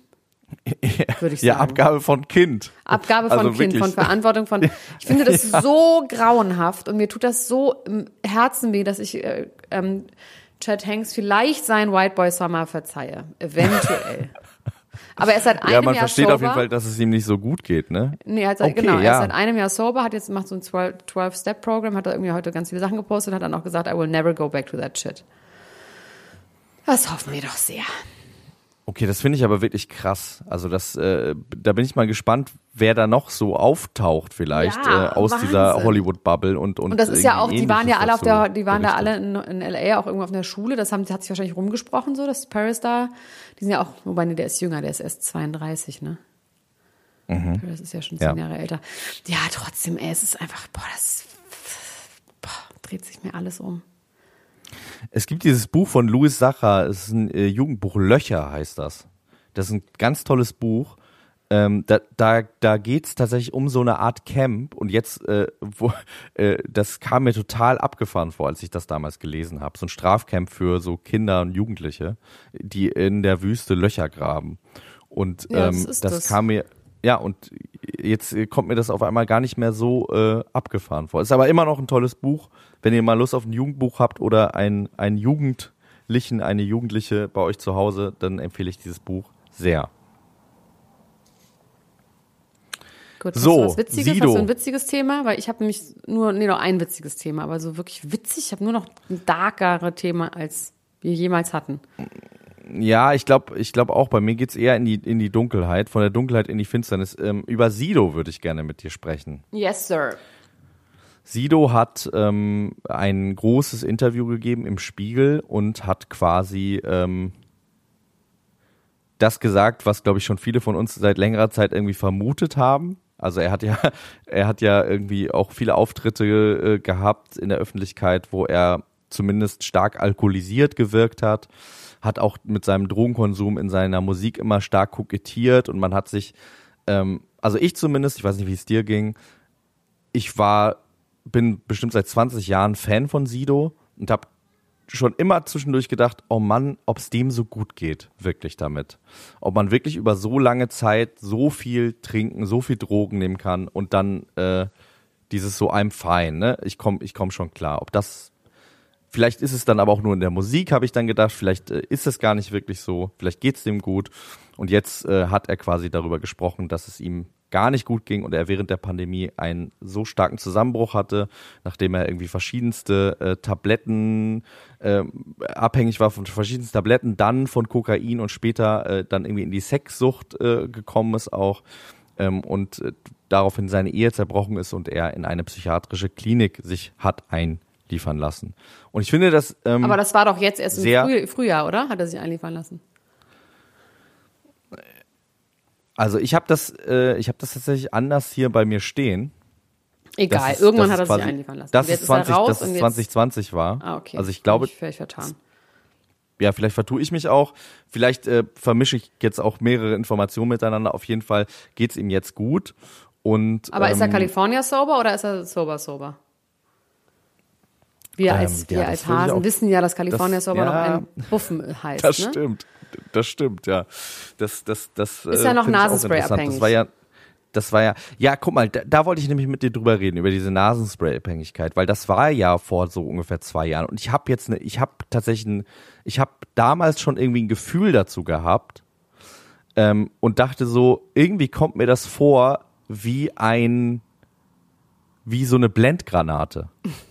würde ich Ja, sagen. Abgabe von Kind. Abgabe von Also Kind, wirklich. von Verantwortung von. Ich finde das so grauenhaft und mir tut das so im Herzen weh, dass ich äh, ähm, Chad Hanks vielleicht sein White Boy Summer verzeihe. Eventuell. Aber er ist seit einem Ja, man Jahr versteht sober. auf jeden Fall, dass es ihm nicht so gut geht, ne? Nee, er seit, Okay, genau, er ja. ist seit einem Jahr sober, hat jetzt macht so ein 12-Step-Programm, hat er irgendwie heute ganz viele Sachen gepostet, hat dann auch gesagt, I will never go back to that shit. Das hoffen wir doch sehr. Okay, das finde ich aber wirklich krass. Also das, äh, da bin ich mal gespannt, wer da noch so auftaucht vielleicht Ja, äh, aus Wahnsinn. dieser Hollywood-Bubble und und Und das ist ja auch, die waren ja alle auf der, die waren da alle in, in LA auch irgendwo auf einer Schule. Das haben, hat sich wahrscheinlich rumgesprochen so, dass Paris da, die sind ja auch, wobei nee, der ist jünger, der ist erst 32, ne? Paris ist ja schon zehn Mhm. Ja. Jahre älter. Ja, trotzdem, ey, es ist einfach, boah, das boah, dreht sich mir alles um. Es gibt dieses Buch von Louis Sacher, es ist ein äh, Jugendbuch, Löcher heißt das. Das ist ein ganz tolles Buch. Ähm, da da, da geht's tatsächlich um so eine Art Camp und jetzt, äh, wo, äh, das kam mir total abgefahren vor, als ich das damals gelesen habe. So ein Strafcamp für so Kinder und Jugendliche, die in der Wüste Löcher graben. Und Ja, das ähm, das, das. kam mir, ja, und jetzt äh, kommt mir das auf einmal gar nicht mehr so äh, abgefahren vor. Ist aber immer noch ein tolles Buch. Wenn ihr mal Lust auf ein Jugendbuch habt oder ein, ein Jugendlichen, eine Jugendliche bei euch zu Hause, dann empfehle ich dieses Buch sehr. Gut, So, hast du was Witziges? Sido. Hast du ein witziges Thema? Weil ich habe nämlich nur, nee, noch ein witziges Thema, aber so wirklich witzig, ich habe nur noch ein darkere Thema, als wir jemals hatten. Ja, ich glaube ich glaub auch, bei mir geht's eher in die, in die Dunkelheit, von der Dunkelheit in die Finsternis. Ähm, über Sido würde ich gerne mit dir sprechen. Yes, sir. Sido hat ähm, ein großes Interview gegeben im Spiegel und hat quasi ähm, das gesagt, was glaube ich schon viele von uns seit längerer Zeit irgendwie vermutet haben. Also er hat ja, er hat ja irgendwie auch viele Auftritte äh, gehabt in der Öffentlichkeit, wo er zumindest stark alkoholisiert gewirkt hat, hat auch mit seinem Drogenkonsum in seiner Musik immer stark kokettiert und man hat sich, ähm, also ich zumindest, ich weiß nicht, wie es dir ging, ich war, bin bestimmt seit 20 Jahren Fan von Sido und habe schon immer zwischendurch gedacht, oh Mann, ob es dem so gut geht, wirklich damit. Ob man wirklich über so lange Zeit so viel trinken, so viel Drogen nehmen kann und dann äh, dieses so I'm fine, ne? Ich komme ich komm schon klar. Ob das, vielleicht ist es dann aber auch nur in der Musik, habe ich dann gedacht, vielleicht äh, ist es gar nicht wirklich so, vielleicht geht's dem gut. Und jetzt äh, hat er quasi darüber gesprochen, dass es ihm gar nicht gut ging und er während der Pandemie einen so starken Zusammenbruch hatte, nachdem er irgendwie verschiedenste äh, Tabletten äh, abhängig war von verschiedensten Tabletten, dann von Kokain und später äh, dann irgendwie in die Sexsucht äh, gekommen ist auch ähm, und äh, daraufhin seine Ehe zerbrochen ist und er in eine psychiatrische Klinik sich hat einliefern lassen. Und ich finde das ähm, Aber das war doch jetzt erst im Früh Frühjahr, oder? Hat er sich einliefern lassen? Also ich habe das, äh, ich habe das tatsächlich anders hier bei mir stehen. Egal, ist- irgendwann hat er ist sich quasi- einliefern lassen. Das ist ist er 20, raus dass es jetzt- 2020 war. Ah, okay. Also ich glaube, ich völlig vertan. ja, vielleicht vertue ich mich auch. Vielleicht äh, vermische ich jetzt auch mehrere Informationen miteinander. Auf jeden Fall geht's ihm jetzt gut. Und, Aber ist er ähm, California sober oder ist er sober sober? Wir Ähm, als, ja, wir als Hasen wissen ja, dass California das- sober noch ja. ein Buffen heißt. Das ne? stimmt. Das stimmt, ja. Das, das, das, Ist äh, ja noch ich auch Nasenspray abhängig. Das war ja, das war ja, ja, guck mal, da, da wollte ich nämlich mit dir drüber reden, über diese Nasenspray-Abhängigkeit, weil das war ja vor so ungefähr zwei Jahren. Und ich habe jetzt eine, ich habe tatsächlich ein, ich habe damals schon irgendwie ein Gefühl dazu gehabt ähm, und dachte so, irgendwie kommt mir das vor wie ein, wie so eine Blendgranate.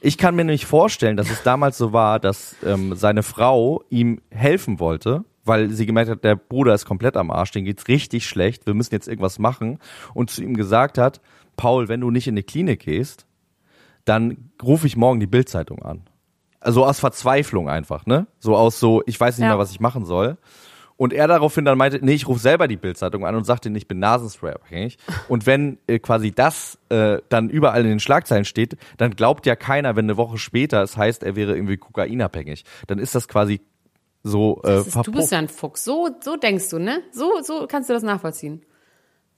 Ich kann mir nämlich vorstellen, dass es damals so war, dass ähm, seine Frau ihm helfen wollte, weil sie gemerkt hat, der Bruder ist komplett am Arsch, den geht's richtig schlecht, wir müssen jetzt irgendwas machen und zu ihm gesagt hat, Paul, wenn du nicht in die Klinik gehst, dann rufe ich morgen die Bildzeitung an. Also aus Verzweiflung einfach, ne? So aus so, ich weiß nicht Ja. mehr, was ich machen soll. Und er daraufhin dann meinte, nee, ich rufe selber die Bildzeitung an und sagte, ich bin Nasenspray abhängig. Und wenn äh, quasi das äh, dann überall in den Schlagzeilen steht, dann glaubt ja keiner, wenn eine Woche später es heißt, er wäre irgendwie kokainabhängig. Dann ist das quasi so äh, Das ist, du bist ja ein Fuchs. So, so denkst du, ne? So, so kannst du das nachvollziehen.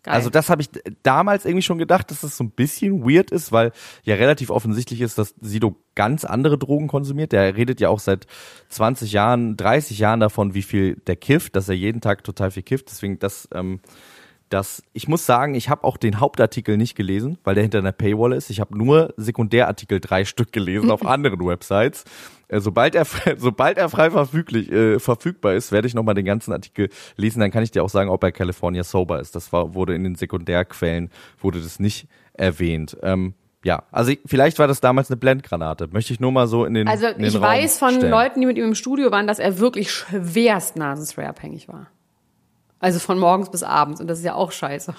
Geil. Also das habe ich damals irgendwie schon gedacht, dass das so ein bisschen weird ist, weil ja relativ offensichtlich ist, dass Sido ganz andere Drogen konsumiert. Der redet ja auch seit 20 Jahren, 30 Jahren davon, wie viel der kifft, dass er jeden Tag total viel kifft. Deswegen das, ähm, das, ich muss sagen, ich habe auch den Hauptartikel nicht gelesen, weil der hinter einer Paywall ist. Ich habe nur Sekundärartikel drei Stück gelesen auf anderen Websites. Äh, sobald er, sobald er frei verfüglich, äh, verfügbar ist, werde ich nochmal den ganzen Artikel lesen. Dann kann ich dir auch sagen, ob er California sober ist. Das war, wurde in den Sekundärquellen, wurde das nicht erwähnt. Ähm, ja, also ich, vielleicht war das damals eine Blendgranate. Möchte ich nur mal so in den Also in den ich Raum weiß von stellen. Leuten, die mit ihm im Studio waren, dass er wirklich schwerst Nasenspray abhängig war. Also von morgens bis abends. Und das ist ja auch scheiße.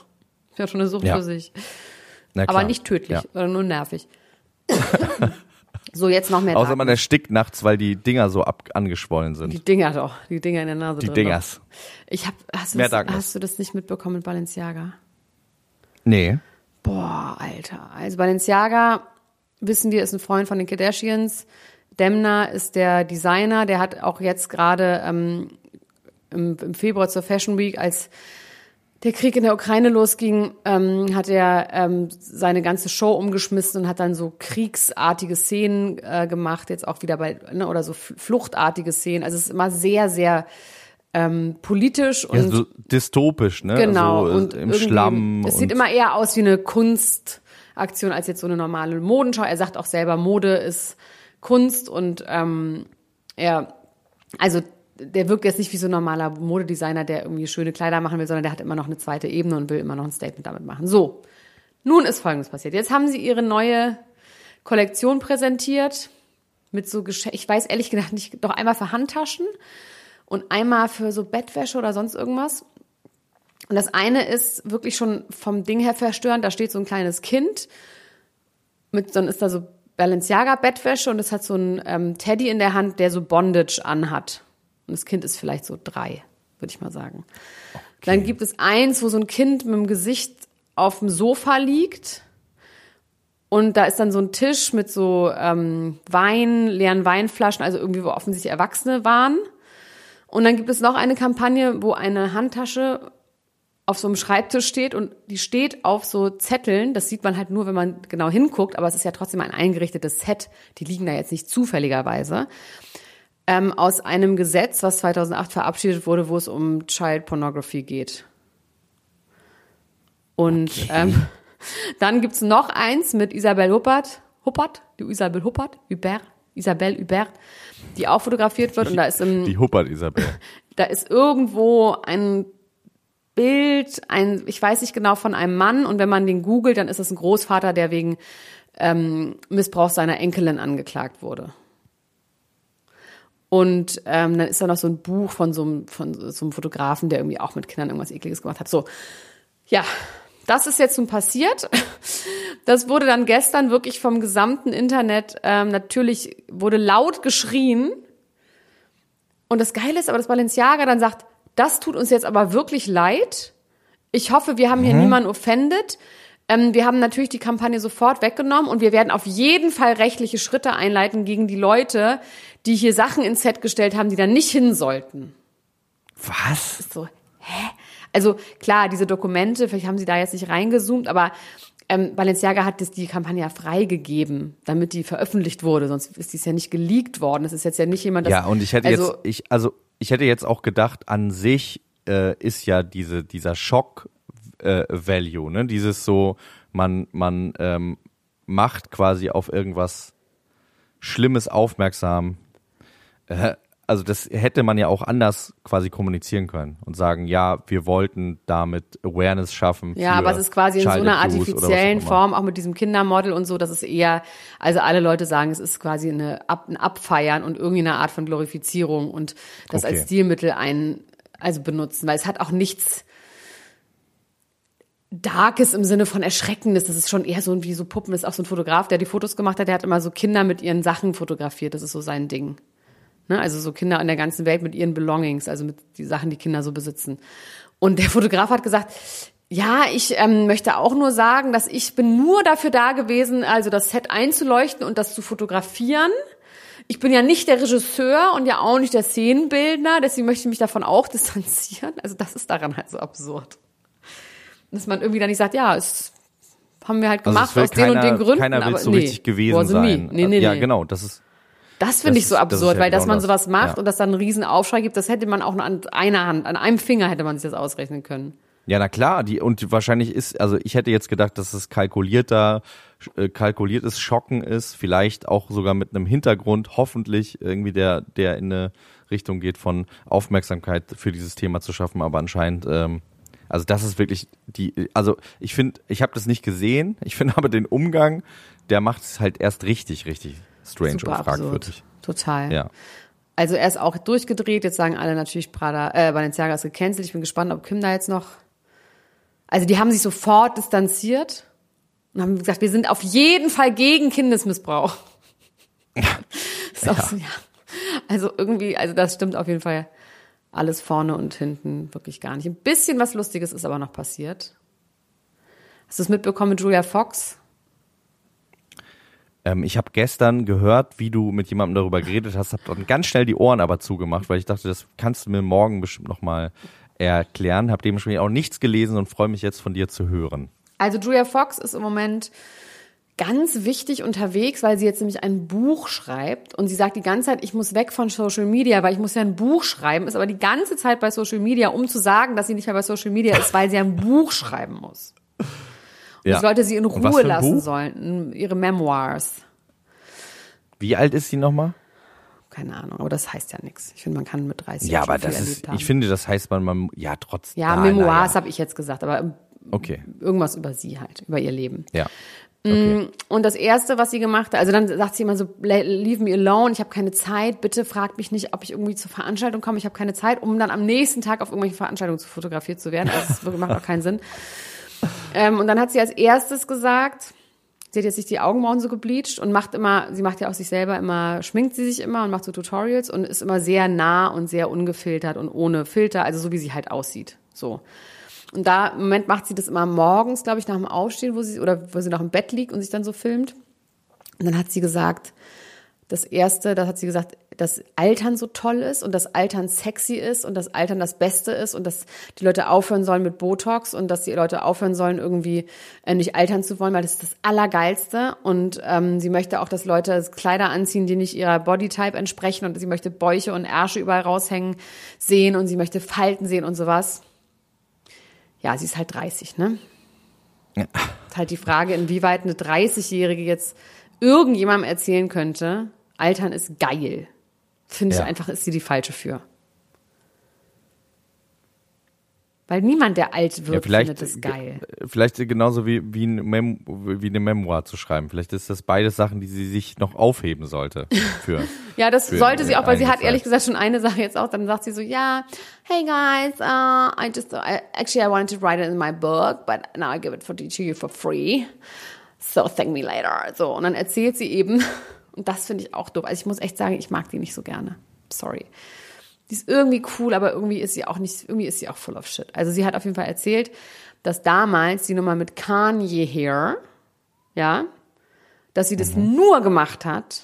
Ist ja schon eine Sucht Ja. für sich. Aber nicht tödlich, Ja. sondern nur nervig. so, jetzt noch mehr Außer Daten. man erstickt nachts, weil die Dinger so ab angeschwollen sind. Die Dinger doch, die Dinger in der Nase Die drin Dingers. Doch. Ich hab, hast, du Mehr das, hast du das nicht mitbekommen mit Balenciaga? Nee. Boah, Alter. Also Balenciaga, wissen wir, ist ein Freund von den Kardashians. Demna ist der Designer, der hat auch jetzt gerade ähm, im, im Februar zur Fashion Week, als der Krieg in der Ukraine losging, ähm, hat er ähm, seine ganze Show umgeschmissen und hat dann so kriegsartige Szenen äh, gemacht, jetzt auch wieder bei, ne, oder so fl- fluchtartige Szenen. Also es ist immer sehr, sehr ähm, politisch und Ja, so dystopisch, ne? Genau. So, äh, und im Schlamm. Es sieht immer eher aus wie eine Kunstaktion als jetzt so eine normale Modenschau. Er sagt auch selber, Mode ist Kunst und ähm, er, also der wirkt jetzt nicht wie so ein normaler Modedesigner, der irgendwie schöne Kleider machen will, sondern der hat immer noch eine zweite Ebene und will immer noch ein Statement damit machen. So, nun ist Folgendes passiert. Jetzt haben sie ihre neue Kollektion präsentiert mit so Geschenken. Ich weiß ehrlich gesagt nicht, doch einmal für Handtaschen und einmal für so Bettwäsche oder sonst irgendwas. Und das eine ist wirklich schon vom Ding her verstörend. Da steht so ein kleines Kind mit, dann ist da so Balenciaga Bettwäsche und es hat so ein ähm, Teddy in der Hand, der so Bondage anhat. Und das Kind ist vielleicht so drei, würde ich mal sagen. Dann gibt es eins, wo so ein Kind mit dem Gesicht auf dem Sofa liegt. Und da ist dann so ein Tisch mit so ähm, Wein, leeren Weinflaschen, also irgendwie, wo offensichtlich Erwachsene waren. Und dann gibt es noch eine Kampagne, wo eine Handtasche auf so einem Schreibtisch steht und die steht auf so Zetteln. Das sieht man halt nur, wenn man genau hinguckt, aber es ist ja trotzdem ein eingerichtetes Set. Die liegen da jetzt nicht zufälligerweise. Ähm, aus einem Gesetz, was 2008 verabschiedet wurde, wo es um Child Pornography geht. Und ähm, dann gibt's noch eins mit Isabel Huppert, Huppert, die Isabel Huppert, Hubert, Isabel Hubert, die auch fotografiert wird und da ist im die Huppert Isabel. da ist irgendwo ein Bild, ein, ich weiß nicht genau, von einem Mann und wenn man den googelt, dann ist es ein Großvater, der wegen ähm, Missbrauch seiner Enkelin angeklagt wurde. Und ähm, dann ist da noch so ein Buch von so, einem, von so einem Fotografen, der irgendwie auch mit Kindern irgendwas Ekliges gemacht hat. So, ja, das ist jetzt nun passiert. Das wurde dann gestern wirklich vom gesamten Internet, ähm, natürlich wurde laut geschrien. Und das Geile ist aber, dass Balenciaga dann sagt, das tut uns jetzt aber wirklich leid. Ich hoffe, wir haben hier niemanden offended. Ähm, wir haben natürlich die Kampagne sofort weggenommen und wir werden auf jeden Fall rechtliche Schritte einleiten gegen die Leute, die hier Sachen ins Set gestellt haben, die da nicht hin sollten. Was? So, hä? Also klar, diese Dokumente, vielleicht haben sie da jetzt nicht reingezoomt, aber ähm, Balenciaga hat das, die Kampagne ja freigegeben, damit die veröffentlicht wurde, sonst ist dies ja nicht geleakt worden. Das ist jetzt ja nicht jemand, das, Ja, und ich hätte also, jetzt, ich, also ich hätte jetzt auch gedacht, an sich äh, ist ja diese, dieser Schock äh, ne? Dieses so, man, man ähm, macht quasi auf irgendwas Schlimmes aufmerksam. Also das hätte man ja auch anders quasi kommunizieren können und sagen, ja, wir wollten damit Awareness schaffen. Ja, aber es ist quasi in so einer artifiziellen. Form, auch mit diesem Kindermodel und so, dass es eher, also alle Leute sagen, es ist quasi eine ein Abfeiern und irgendwie eine Art von Glorifizierung und das Okay. als Stilmittel ein, also benutzen, weil es hat auch nichts Darkes im Sinne von Erschreckendes. Das ist schon eher so wie so Puppen. Das ist auch so ein Fotograf, der die Fotos gemacht hat. Der hat immer so Kinder mit ihren Sachen fotografiert. Das ist so sein Ding. Ne? Also so Kinder in der ganzen Welt mit ihren Belongings, also mit die Sachen, die Kinder so besitzen. Und der Fotograf hat gesagt, ja, ich ähm, möchte auch nur sagen, dass ich bin nur dafür da gewesen, also das Set einzuleuchten und das zu fotografieren. Ich bin ja nicht der Regisseur und ja auch nicht der Szenenbildner, deswegen möchte ich mich davon auch distanzieren. Also das ist daran halt so absurd. Dass man irgendwie dann nicht sagt, ja, es haben wir halt Also gemacht will aus den und den Gründen. Keiner will aber so nee, richtig gewesen sein. Nee, nee, ja, nee. genau, das ist Das finde Das ich so das absurd, ja weil dass genau man das. sowas macht Ja. und dass dann einen riesen Aufschrei gibt, das hätte man auch nur an einer Hand, an einem Finger hätte man sich das ausrechnen können. Ja, na klar, die und wahrscheinlich ist, also ich hätte jetzt gedacht, dass es kalkulierter, äh, kalkuliertes Schocken ist, vielleicht auch sogar mit einem Hintergrund, hoffentlich irgendwie der, der in eine Richtung geht von Aufmerksamkeit für dieses Thema zu schaffen, aber anscheinend, ähm, also das ist wirklich die, also ich finde, ich habe das nicht gesehen, ich finde aber den Umgang, der macht es halt erst richtig, richtig strange Super und fragwürdig. absurd. Total. Ja. Also er ist auch durchgedreht, jetzt sagen alle natürlich Prada, äh, Balenciaga ist gecancelt. Ich bin gespannt, ob Kim da jetzt noch. Also die haben sich sofort distanziert und haben gesagt, wir sind auf jeden Fall gegen Kindesmissbrauch. ist auch so, ja. Also irgendwie, also das stimmt auf jeden Fall alles vorne und hinten wirklich gar nicht. Ein bisschen was Lustiges ist aber noch passiert. Hast du es mitbekommen mit Julia Fox? Ähm, ich habe gestern gehört, wie du mit jemandem darüber geredet hast, habe dann ganz schnell die Ohren aber zugemacht, weil ich dachte, das kannst du mir morgen bestimmt nochmal erklären. Habe dementsprechend auch nichts gelesen und freue mich jetzt von dir zu hören. Also Julia Fox ist im Moment ganz wichtig unterwegs, weil sie jetzt nämlich ein Buch schreibt und sie sagt die ganze Zeit, ich muss weg von Social Media, weil ich muss ja ein Buch schreiben, ist aber die ganze Zeit bei Social Media, um zu sagen, dass sie nicht mehr bei Social Media ist, weil sie ein Buch schreiben muss. Und das sollte sie in Ruhe lassen Buch? sollen, ihre Memoirs. Wie alt ist sie nochmal? Keine Ahnung, aber das heißt ja nichts. Ich finde, man kann mit 30 Ja, aber das ist, ich finde, das heißt man, man ja, trotz. ja, Memoirs na habe ich jetzt gesagt, aber Okay, irgendwas über sie halt, über ihr Leben. ja. Okay. Und das erste, was sie gemacht hat, also dann sagt sie immer so, "Le- leave me alone, ich habe keine Zeit, bitte fragt mich nicht, ob ich irgendwie zur Veranstaltung komme, ich habe keine Zeit, um dann am nächsten Tag auf irgendwelchen Veranstaltungen zu fotografiert zu werden. Also das macht auch keinen Sinn. Ähm, und dann hat sie als erstes gesagt, sie hat jetzt sich die Augenbrauen so gebleicht und macht immer, sie macht ja auch sich selber immer, schminkt sie sich immer und macht so Tutorials und ist immer sehr nah und sehr ungefiltert und ohne Filter, also so wie sie halt aussieht. So. Und da im Moment macht sie das immer morgens, glaube ich, nach dem Aufstehen, wo sie oder wo sie noch im Bett liegt und sich dann so filmt. Und dann hat sie gesagt, das erste, da hat sie gesagt, dass Altern so toll ist und dass Altern sexy ist und dass Altern das Beste ist und dass die Leute aufhören sollen mit Botox und dass die Leute aufhören sollen, irgendwie äh, nicht altern zu wollen, weil das ist das Allergeilste. Und ähm, sie möchte auch, dass Leute Kleider anziehen, die nicht ihrer Bodytype entsprechen und sie möchte Bäuche und Ärsche überall raushängen sehen und sie möchte Falten sehen und sowas. Ja, sie ist halt 30, ne? Ja. Ist halt die Frage, inwieweit eine 30-Jährige jetzt irgendjemandem erzählen könnte, Altern ist geil. Finde ich Ja. einfach, ist sie die falsche für. Weil niemand, der alt Ja, wird, vielleicht, findet es geil. ge- vielleicht genauso wie, wie, ein wie eine Memoir zu schreiben. Vielleicht ist das beides Sachen, die sie sich noch aufheben sollte. Für. Ja, das für sollte sie auch, weil sie hat einige ehrlich Zeit. gesagt schon eine Sache jetzt auch. Dann sagt sie so, ja, hey guys, uh, I just, I, actually I wanted to write it in my book, but now I give it for, to you for free. So thank me later. So, und dann erzählt sie eben, und das finde ich auch doof. Also ich muss echt sagen, ich mag die nicht so gerne. Sorry. die ist irgendwie cool, aber irgendwie ist sie auch nicht, irgendwie ist sie auch full of shit. Also sie hat auf jeden Fall erzählt, dass damals die Nummer mit Kanye hier, ja, dass sie das nur gemacht hat.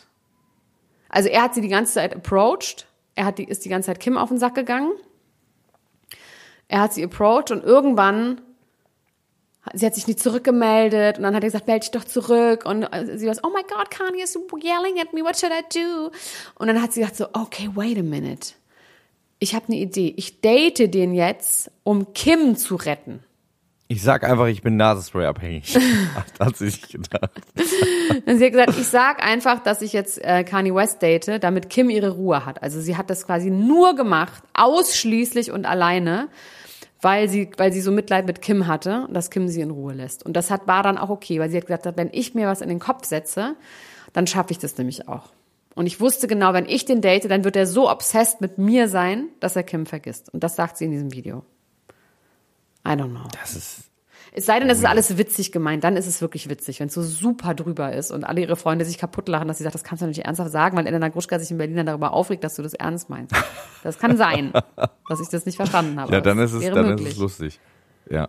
Also er hat sie die ganze Zeit approached, er hat die, ist die ganze Zeit Kim auf den Sack gegangen. Er hat sie approached und irgendwann sie hat sich nicht zurückgemeldet und dann hat er gesagt, melde dich doch zurück und sie war so, oh my God, Kanye is yelling at me, what should I do? Und dann hat sie gesagt so, okay, wait a minute. Ich habe eine Idee. Ich date den jetzt, um Kim zu retten. Ich sag einfach, ich bin Nasenspray abhängig. hat, hat sie sich gedacht. Und sie hat gesagt, ich sag einfach, dass ich jetzt äh, Kanye West date, damit Kim ihre Ruhe hat. Also sie hat das quasi nur gemacht, ausschließlich und alleine, weil sie, weil sie so Mitleid mit Kim hatte, dass Kim sie in Ruhe lässt. Und das hat, war dann auch okay, weil sie hat gesagt, wenn ich mir was in den Kopf setze, dann schaffe ich das nämlich auch. Und ich wusste genau, wenn ich den date, dann wird er so obsessed mit mir sein, dass er Kim vergisst. Und das sagt sie in diesem Video. I don't know. Das ist, Es sei denn, es ist alles witzig gemeint, dann ist es wirklich witzig, wenn es so super drüber ist und alle ihre Freunde sich kaputt lachen, dass sie sagt, das kannst du nicht ernsthaft sagen, weil Elena Gruschka sich in Berlin dann darüber aufregt, dass du das ernst meinst. Das kann sein, dass ich das nicht verstanden habe. ja, dann ist es, dann möglich. ist es lustig. Ja.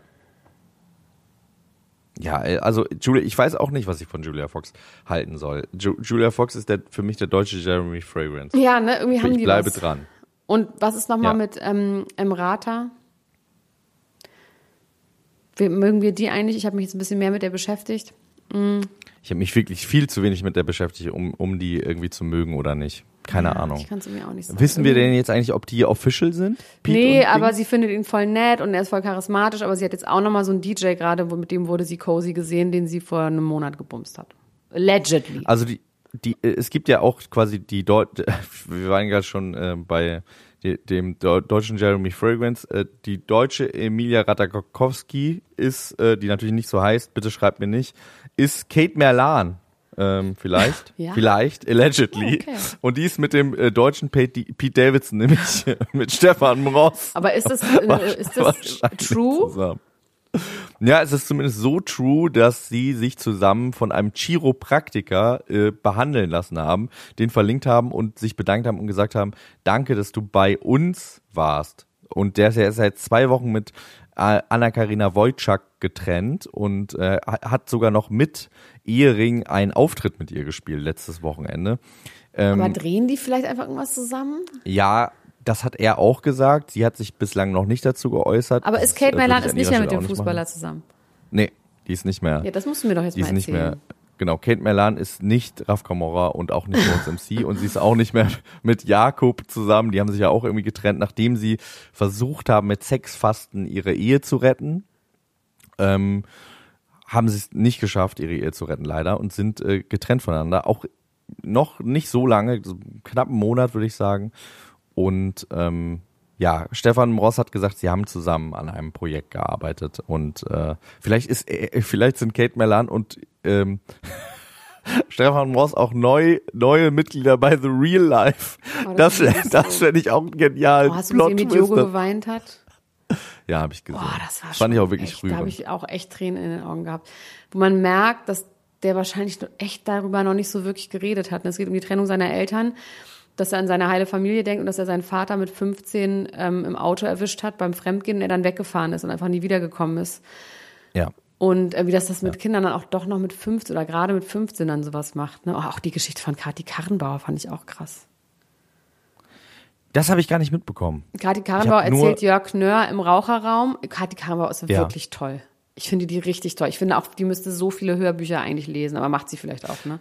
Ja, äh, also Julia, ich weiß auch nicht, was ich von Julia Fox halten soll. Ju Julia Fox ist der, für mich der deutsche Jeremy Fragrance. Ja, ne, irgendwie haben ich die bleibe was. dran. Und was ist nochmal Ja. mit ähm, Emrata? Wir, mögen wir die eigentlich? Ich habe mich jetzt ein bisschen mehr mit der beschäftigt. Ich habe mich wirklich viel zu wenig mit der beschäftigt, um, um die irgendwie zu mögen oder nicht. Keine Ja, Ahnung. Ich kann es mir auch nicht sagen. Wissen wir denn jetzt eigentlich, ob die official sind? Pete Nee, aber sie findet ihn voll nett und er ist voll charismatisch, aber sie hat jetzt auch nochmal so einen DJ gerade, wo- mit dem wurde sie cozy gesehen, den sie vor einem Monat gebumst hat. Allegedly. Also die, die, äh, es gibt ja auch quasi die Deut wir waren gerade schon äh, bei dem Deu- deutschen Jeremy Fragrance. Äh, die deutsche Emilia Ratajkowski ist, äh, die natürlich nicht so heißt, bitte schreibt mir nicht, ist Kate Merlan. Ähm, vielleicht, Ja? vielleicht, allegedly. Okay. Und die ist mit dem äh, deutschen Pete, Pete Davidson, nämlich mit Stefan Moros. aber ist das, äh, ist das true? Zusammen. Ja, es ist zumindest so true, dass sie sich zusammen von einem Chiropraktiker äh, behandeln lassen haben, den verlinkt haben und sich bedankt haben und gesagt haben, danke, dass du bei uns warst. Und der ist ja seit zwei Wochen mit äh, Anna-Karina Wojcik getrennt und äh, hat sogar noch mit Ehering einen Auftritt mit ihr gespielt letztes Wochenende. Ähm, Aber drehen die vielleicht einfach irgendwas zusammen? ja, das hat er auch gesagt. Sie hat sich bislang noch nicht dazu geäußert. Aber ist Kate ich ist nicht mehr mit dem Fußballer machen. zusammen? Nee, die ist nicht mehr. Ja, das musst du mir doch jetzt die mal ist nicht erzählen. mehr. Genau, Kate Merlan ist nicht Raf Kamora und auch nicht Jones MC und sie ist auch nicht mehr mit Jakob zusammen. Die haben sich ja auch irgendwie getrennt, nachdem sie versucht haben, mit Sexfasten ihre Ehe zu retten. Ähm, haben sie es nicht geschafft, ihre Ehe zu retten, leider, und sind äh, getrennt voneinander. Auch noch nicht so lange, so knapp einen Monat, würde ich sagen. Und ähm, ja, Stefan Moss hat gesagt, sie haben zusammen an einem Projekt gearbeitet und äh, vielleicht ist, äh, vielleicht sind Kate Merlan und ähm, Stefan Moss auch neu, neue Mitglieder bei The Real Life. Oh, das das das, das fände ich auch genial. Oh, hast du gesehen, wie Diogo geweint hat? Ja, habe ich gesehen. Boah, das war Fand schon ich auch wirklich echt, Da habe ich auch echt Tränen in den Augen gehabt. Wo man merkt, dass der wahrscheinlich noch echt darüber noch nicht so wirklich geredet hat. Es geht um die Trennung seiner Eltern, dass er an seine heile Familie denkt und dass er seinen Vater mit 15 ähm, im Auto erwischt hat beim Fremdgehen und er dann weggefahren ist und einfach nie wiedergekommen ist. Ja. Und äh, wie das das mit Kindern dann auch doch noch mit 15 oder gerade mit 15 dann sowas macht. Ne? Auch die Geschichte von Kathi Karrenbauer fand ich auch krass. Das habe ich gar nicht mitbekommen. Kathi Karrenbauer erzählt Jörg Nöhr im Raucherraum. Kathi Karrenbauer ist Ja. wirklich toll. Ich finde die richtig toll. Ich finde auch, die müsste so viele Hörbücher eigentlich lesen, aber macht sie vielleicht auch, ne?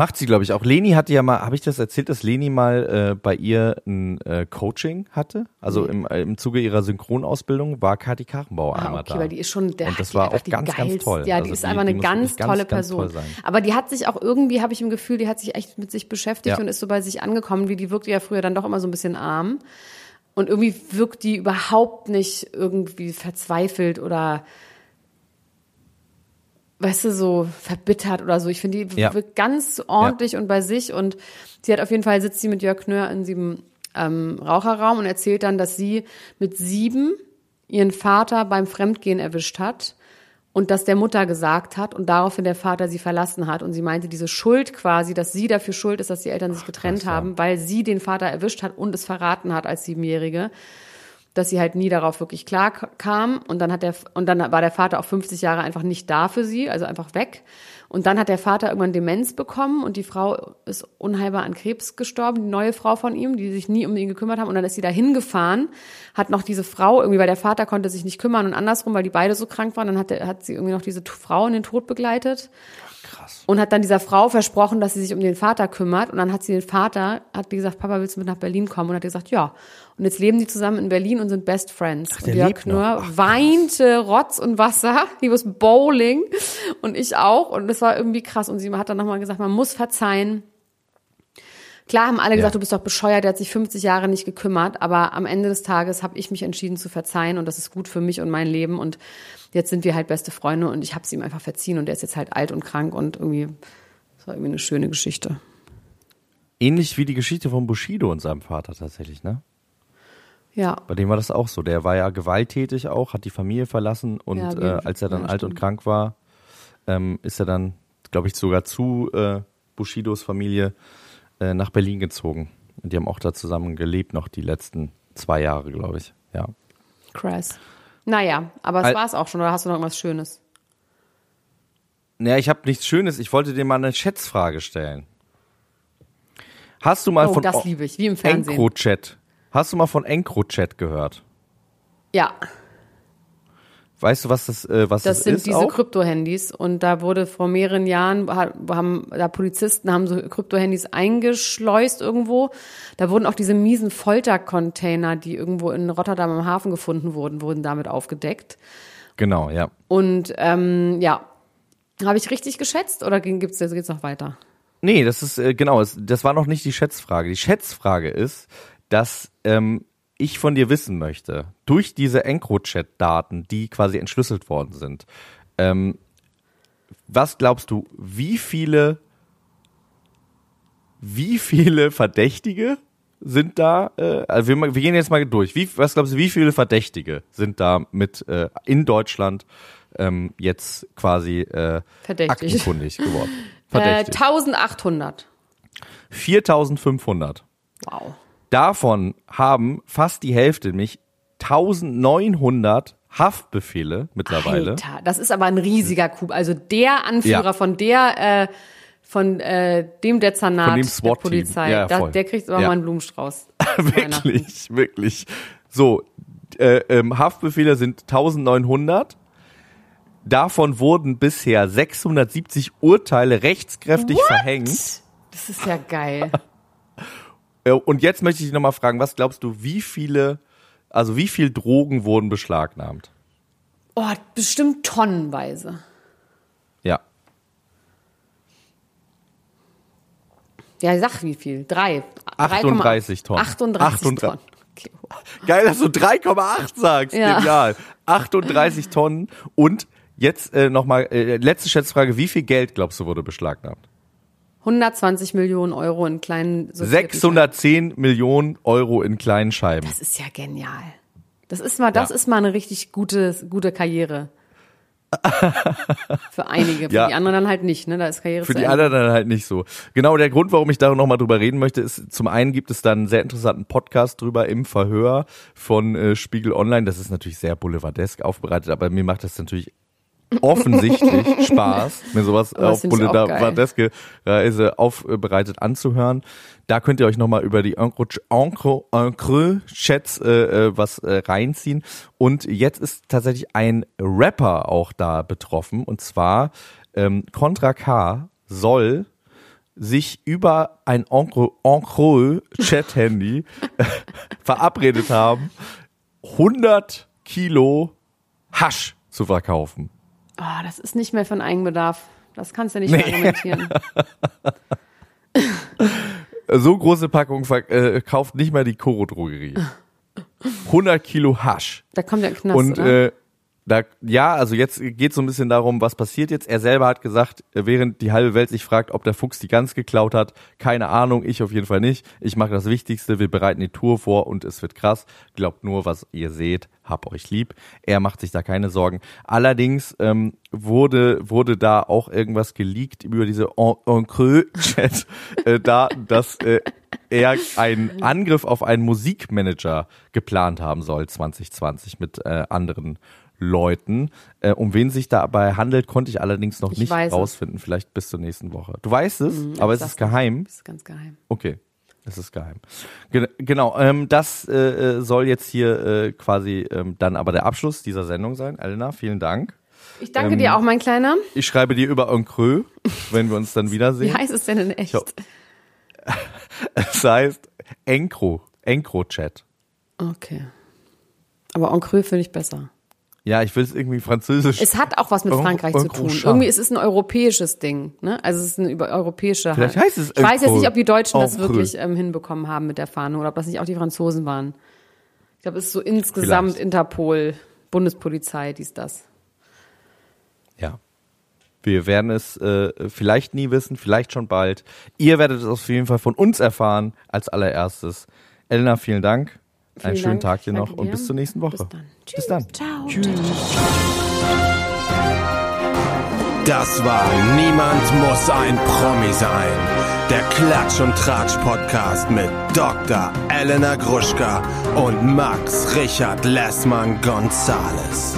Macht sie, glaube ich, auch. Leni hatte ja mal, habe ich das erzählt, dass Leni mal äh, bei ihr ein äh, Coaching hatte? Also im, äh, im Zuge ihrer Synchronausbildung war Kathi Karrenbauer Ah, einmal okay, da. weil die ist schon, der Und das die war auch die ganz, ganz geilste- toll. Ja, die Also ist die- einfach die eine muss ganz ganz, tolle ganz Person. toll sein. Aber die hat sich auch irgendwie, habe ich im Gefühl, die hat sich echt mit sich beschäftigt Ja. und ist so bei sich angekommen, wie die wirkte ja früher dann doch immer so ein bisschen arm. Und irgendwie wirkt die überhaupt nicht irgendwie verzweifelt oder weißt du, so verbittert oder so. Ich finde, die Ja. wirkt ganz ordentlich und bei sich und sie hat auf jeden Fall, sitzt sie mit Jörg Knör in diesem ähm, Raucherraum und erzählt dann, dass sie mit sieben ihren Vater beim Fremdgehen erwischt hat und das der Mutter gesagt hat und daraufhin der Vater sie verlassen hat und sie meinte diese Schuld quasi, dass sie dafür schuld ist, dass die Eltern sich getrennt krass, ja. haben, weil sie den Vater erwischt hat und es verraten hat als Siebenjährige, dass sie halt nie darauf wirklich klar kam und dann hat der und dann war der Vater auch 50 Jahre einfach nicht da für sie, also einfach weg. Und dann hat der Vater irgendwann Demenz bekommen und die Frau ist unheilbar an Krebs gestorben, die neue Frau von ihm, die sich nie um ihn gekümmert haben. Und dann ist sie da hingefahren, hat noch diese Frau irgendwie, weil der Vater konnte sich nicht kümmern und andersrum, weil die beide so krank waren, dann hat, der, hat sie irgendwie noch diese Frau in den Tod begleitet Krass. und hat dann dieser Frau versprochen, dass sie sich um den Vater kümmert. Und dann hat sie den Vater, hat die gesagt, Papa, willst du mit nach Berlin kommen? Und hat gesagt, ja. Und jetzt leben die zusammen in Berlin und sind Best Friends. der und Jörg Ach, krass. weinte Rotz und Wasser. He was bowling. Und ich auch. Und das war irgendwie krass. Und sie hat dann nochmal gesagt, man muss verzeihen. Klar haben alle gesagt, du bist doch bescheuert, der hat sich 50 Jahre nicht gekümmert, aber am Ende des Tages habe ich mich entschieden zu verzeihen und das ist gut für mich und mein Leben und jetzt sind wir halt beste Freunde und ich habe es ihm einfach verziehen und der ist jetzt halt alt und krank und irgendwie, das war irgendwie eine schöne Geschichte. Ähnlich wie die Geschichte von Bushido und seinem Vater tatsächlich, ne? Ja, Bei dem war das auch so. Der war ja gewalttätig auch, hat die Familie verlassen und Ja, äh, als er dann ja, alt und krank war, ähm, ist er dann, glaube ich, sogar zu äh, Bushidos Familie äh, nach Berlin gezogen. Und die haben auch da zusammen gelebt, noch die letzten zwei Jahre, glaube ich. Ja. krass. Naja, aber es war es auch schon, oder hast du noch irgendwas Schönes? Naja, ich habe nichts Schönes. Ich wollte dir mal eine Schätzfrage stellen. Hast du mal Oh, von das liebe ich, wie im Fernsehen. EncroChat? Hast du mal von EncroChat gehört? Ja, Weißt du, was das, äh, was das das, sind ist? diese? Krypto-Handys und da wurde vor mehreren Jahren ha- haben da Polizisten haben so Krypto-Handys eingeschleust irgendwo. Da wurden auch diese miesen Foltercontainer, die irgendwo in Rotterdam am Hafen gefunden wurden, wurden damit aufgedeckt. Genau, ja. Und ähm, ja, habe ich richtig geschätzt oder gibt's geht's noch weiter? Nee, das ist äh, genau, es, das war noch nicht die Schätzfrage. Die Schätzfrage ist, dass ähm, ich von dir wissen möchte, durch diese EncroChat-Daten, die quasi entschlüsselt worden sind, ähm, was glaubst du, wie viele, wie viele Verdächtige sind da? Äh, also wir, wir gehen jetzt mal durch. Wie, was glaubst du, wie viele Verdächtige sind da mit äh, in Deutschland ähm, jetzt quasi äh, Verdächtig. aktenkundig geworden? Äh, Verdächtig. 1800. 4500. Wow. Davon haben fast die Hälfte, nämlich 1900 Haftbefehle mittlerweile. Alter, das ist aber ein riesiger Coup. Also der Anführer Ja. von der, äh, von äh, dem Dezernat Von dem der. Polizei, Ja, da, der kriegt aber Ja. mal einen Blumenstrauß. wirklich, wirklich. So, äh, ähm, Haftbefehle sind 1900. Davon wurden bisher 670 Urteile rechtskräftig verhängt. Das ist ja geil. Äh, Und jetzt möchte ich dich nochmal fragen, was glaubst du, wie viele, also wie viel Drogen wurden beschlagnahmt? Oh, bestimmt tonnenweise. Ja. Ja, sag wie viel? Drei. 38 Tonnen. 38, 38. Tonnen. Okay. Geil, dass du 3,8 sagst. Ja. Genial. 38 Tonnen. Und jetzt äh, nochmal, äh, letzte Schätzfrage. Wie viel Geld, glaubst du, wurde beschlagnahmt? 120 Millionen Euro in kleinen sortierten 610 Millionen Euro in kleinen Scheiben. Das ist ja genial. Das ist mal, das Ja. ist mal eine richtig gute, gute Karriere. Für einige, für Ja. die anderen dann halt nicht, ne? Da ist Karriere Für die Ende. anderen dann halt nicht so. Genau, der Grund, warum ich da nochmal drüber reden möchte, ist, zum einen gibt es da einen sehr interessanten Podcast drüber im Verhör von äh, Spiegel Online. Das ist natürlich sehr boulevardesk aufbereitet, aber mir macht das natürlich offensichtlich Spaß, mir sowas das auf ich auch boulevardeske Reise aufbereitet anzuhören. Da könnt ihr euch nochmal über die Encre-Chats äh, äh, was äh, reinziehen. Und jetzt ist tatsächlich ein Rapper auch da betroffen. Und zwar ähm, Contra K soll sich über ein Encre-Chat-Handy verabredet haben, 100 Kilo Hasch zu verkaufen. Ah, das ist nicht mehr von Eigenbedarf. Das kannst du nicht mehr argumentieren. So große Packung äh, kauft nicht mal die Koro-Drogerie. 100 Kilo Hasch. Da kommt ein Knast, Und äh, da, ja, also jetzt geht so ein bisschen darum, was passiert jetzt. Er selber hat gesagt, während die halbe Welt sich fragt, ob der Fuchs die Gans geklaut hat, keine Ahnung, ich auf jeden Fall nicht. Ich mache das Wichtigste, wir bereiten die Tour vor und es wird krass. Glaubt nur, was ihr seht, hab euch lieb. Er macht sich da keine Sorgen. Allerdings ähm, wurde wurde da auch irgendwas geleakt über diese En, en Creux-Chat, äh, da, dass äh, er einen Angriff auf einen Musikmanager geplant haben soll 2020 mit äh, anderen Leuten. Äh, um wen sich dabei handelt, konnte ich allerdings noch Ich nicht weiß es. rausfinden. Vielleicht bis zur nächsten Woche. Du weißt es, Mhm, aber es ist geheim. Das ist ganz geheim. Okay, es ist geheim. Gen genau, ähm, das äh, äh, soll jetzt hier äh, quasi ähm, dann aber der Abschluss dieser Sendung sein. Elena, vielen Dank. Ich danke Ähm, dir auch, mein Kleiner. Ich schreibe dir über Creux, wenn wir uns dann Wie wiedersehen. heißt es denn in echt? hab- Es heißt Encro, Encro-Chat. Okay. Aber creux finde ich besser. Ja, ich will es irgendwie französisch. Es hat auch was mit Frankreich en zu tun. crochat. Irgendwie ist es ein europäisches Ding. Ne? Also es ist eine über europäische Vielleicht heißt es Ich weiß jetzt nicht, ob die Deutschen das wirklich ähm, hinbekommen haben mit der Fahne oder ob das nicht auch die Franzosen waren. Ich glaube, es ist so insgesamt Vielleicht. Interpol, Bundespolizei, dies, das. Ja. Wir werden es äh, vielleicht nie wissen, vielleicht schon bald. Ihr werdet es auf jeden Fall von uns erfahren als allererstes. Elena, vielen Dank. Einen Vielen schönen Dank. Tag dir Ich noch danke und dir. bis zur nächsten Woche. Bis dann. Bis dann. Ciao. Das war Niemand muss ein Promi sein. Der Klatsch und Tratsch Podcast mit Dr. Elena Gruschka und Max Richard Lessmann Gonzales.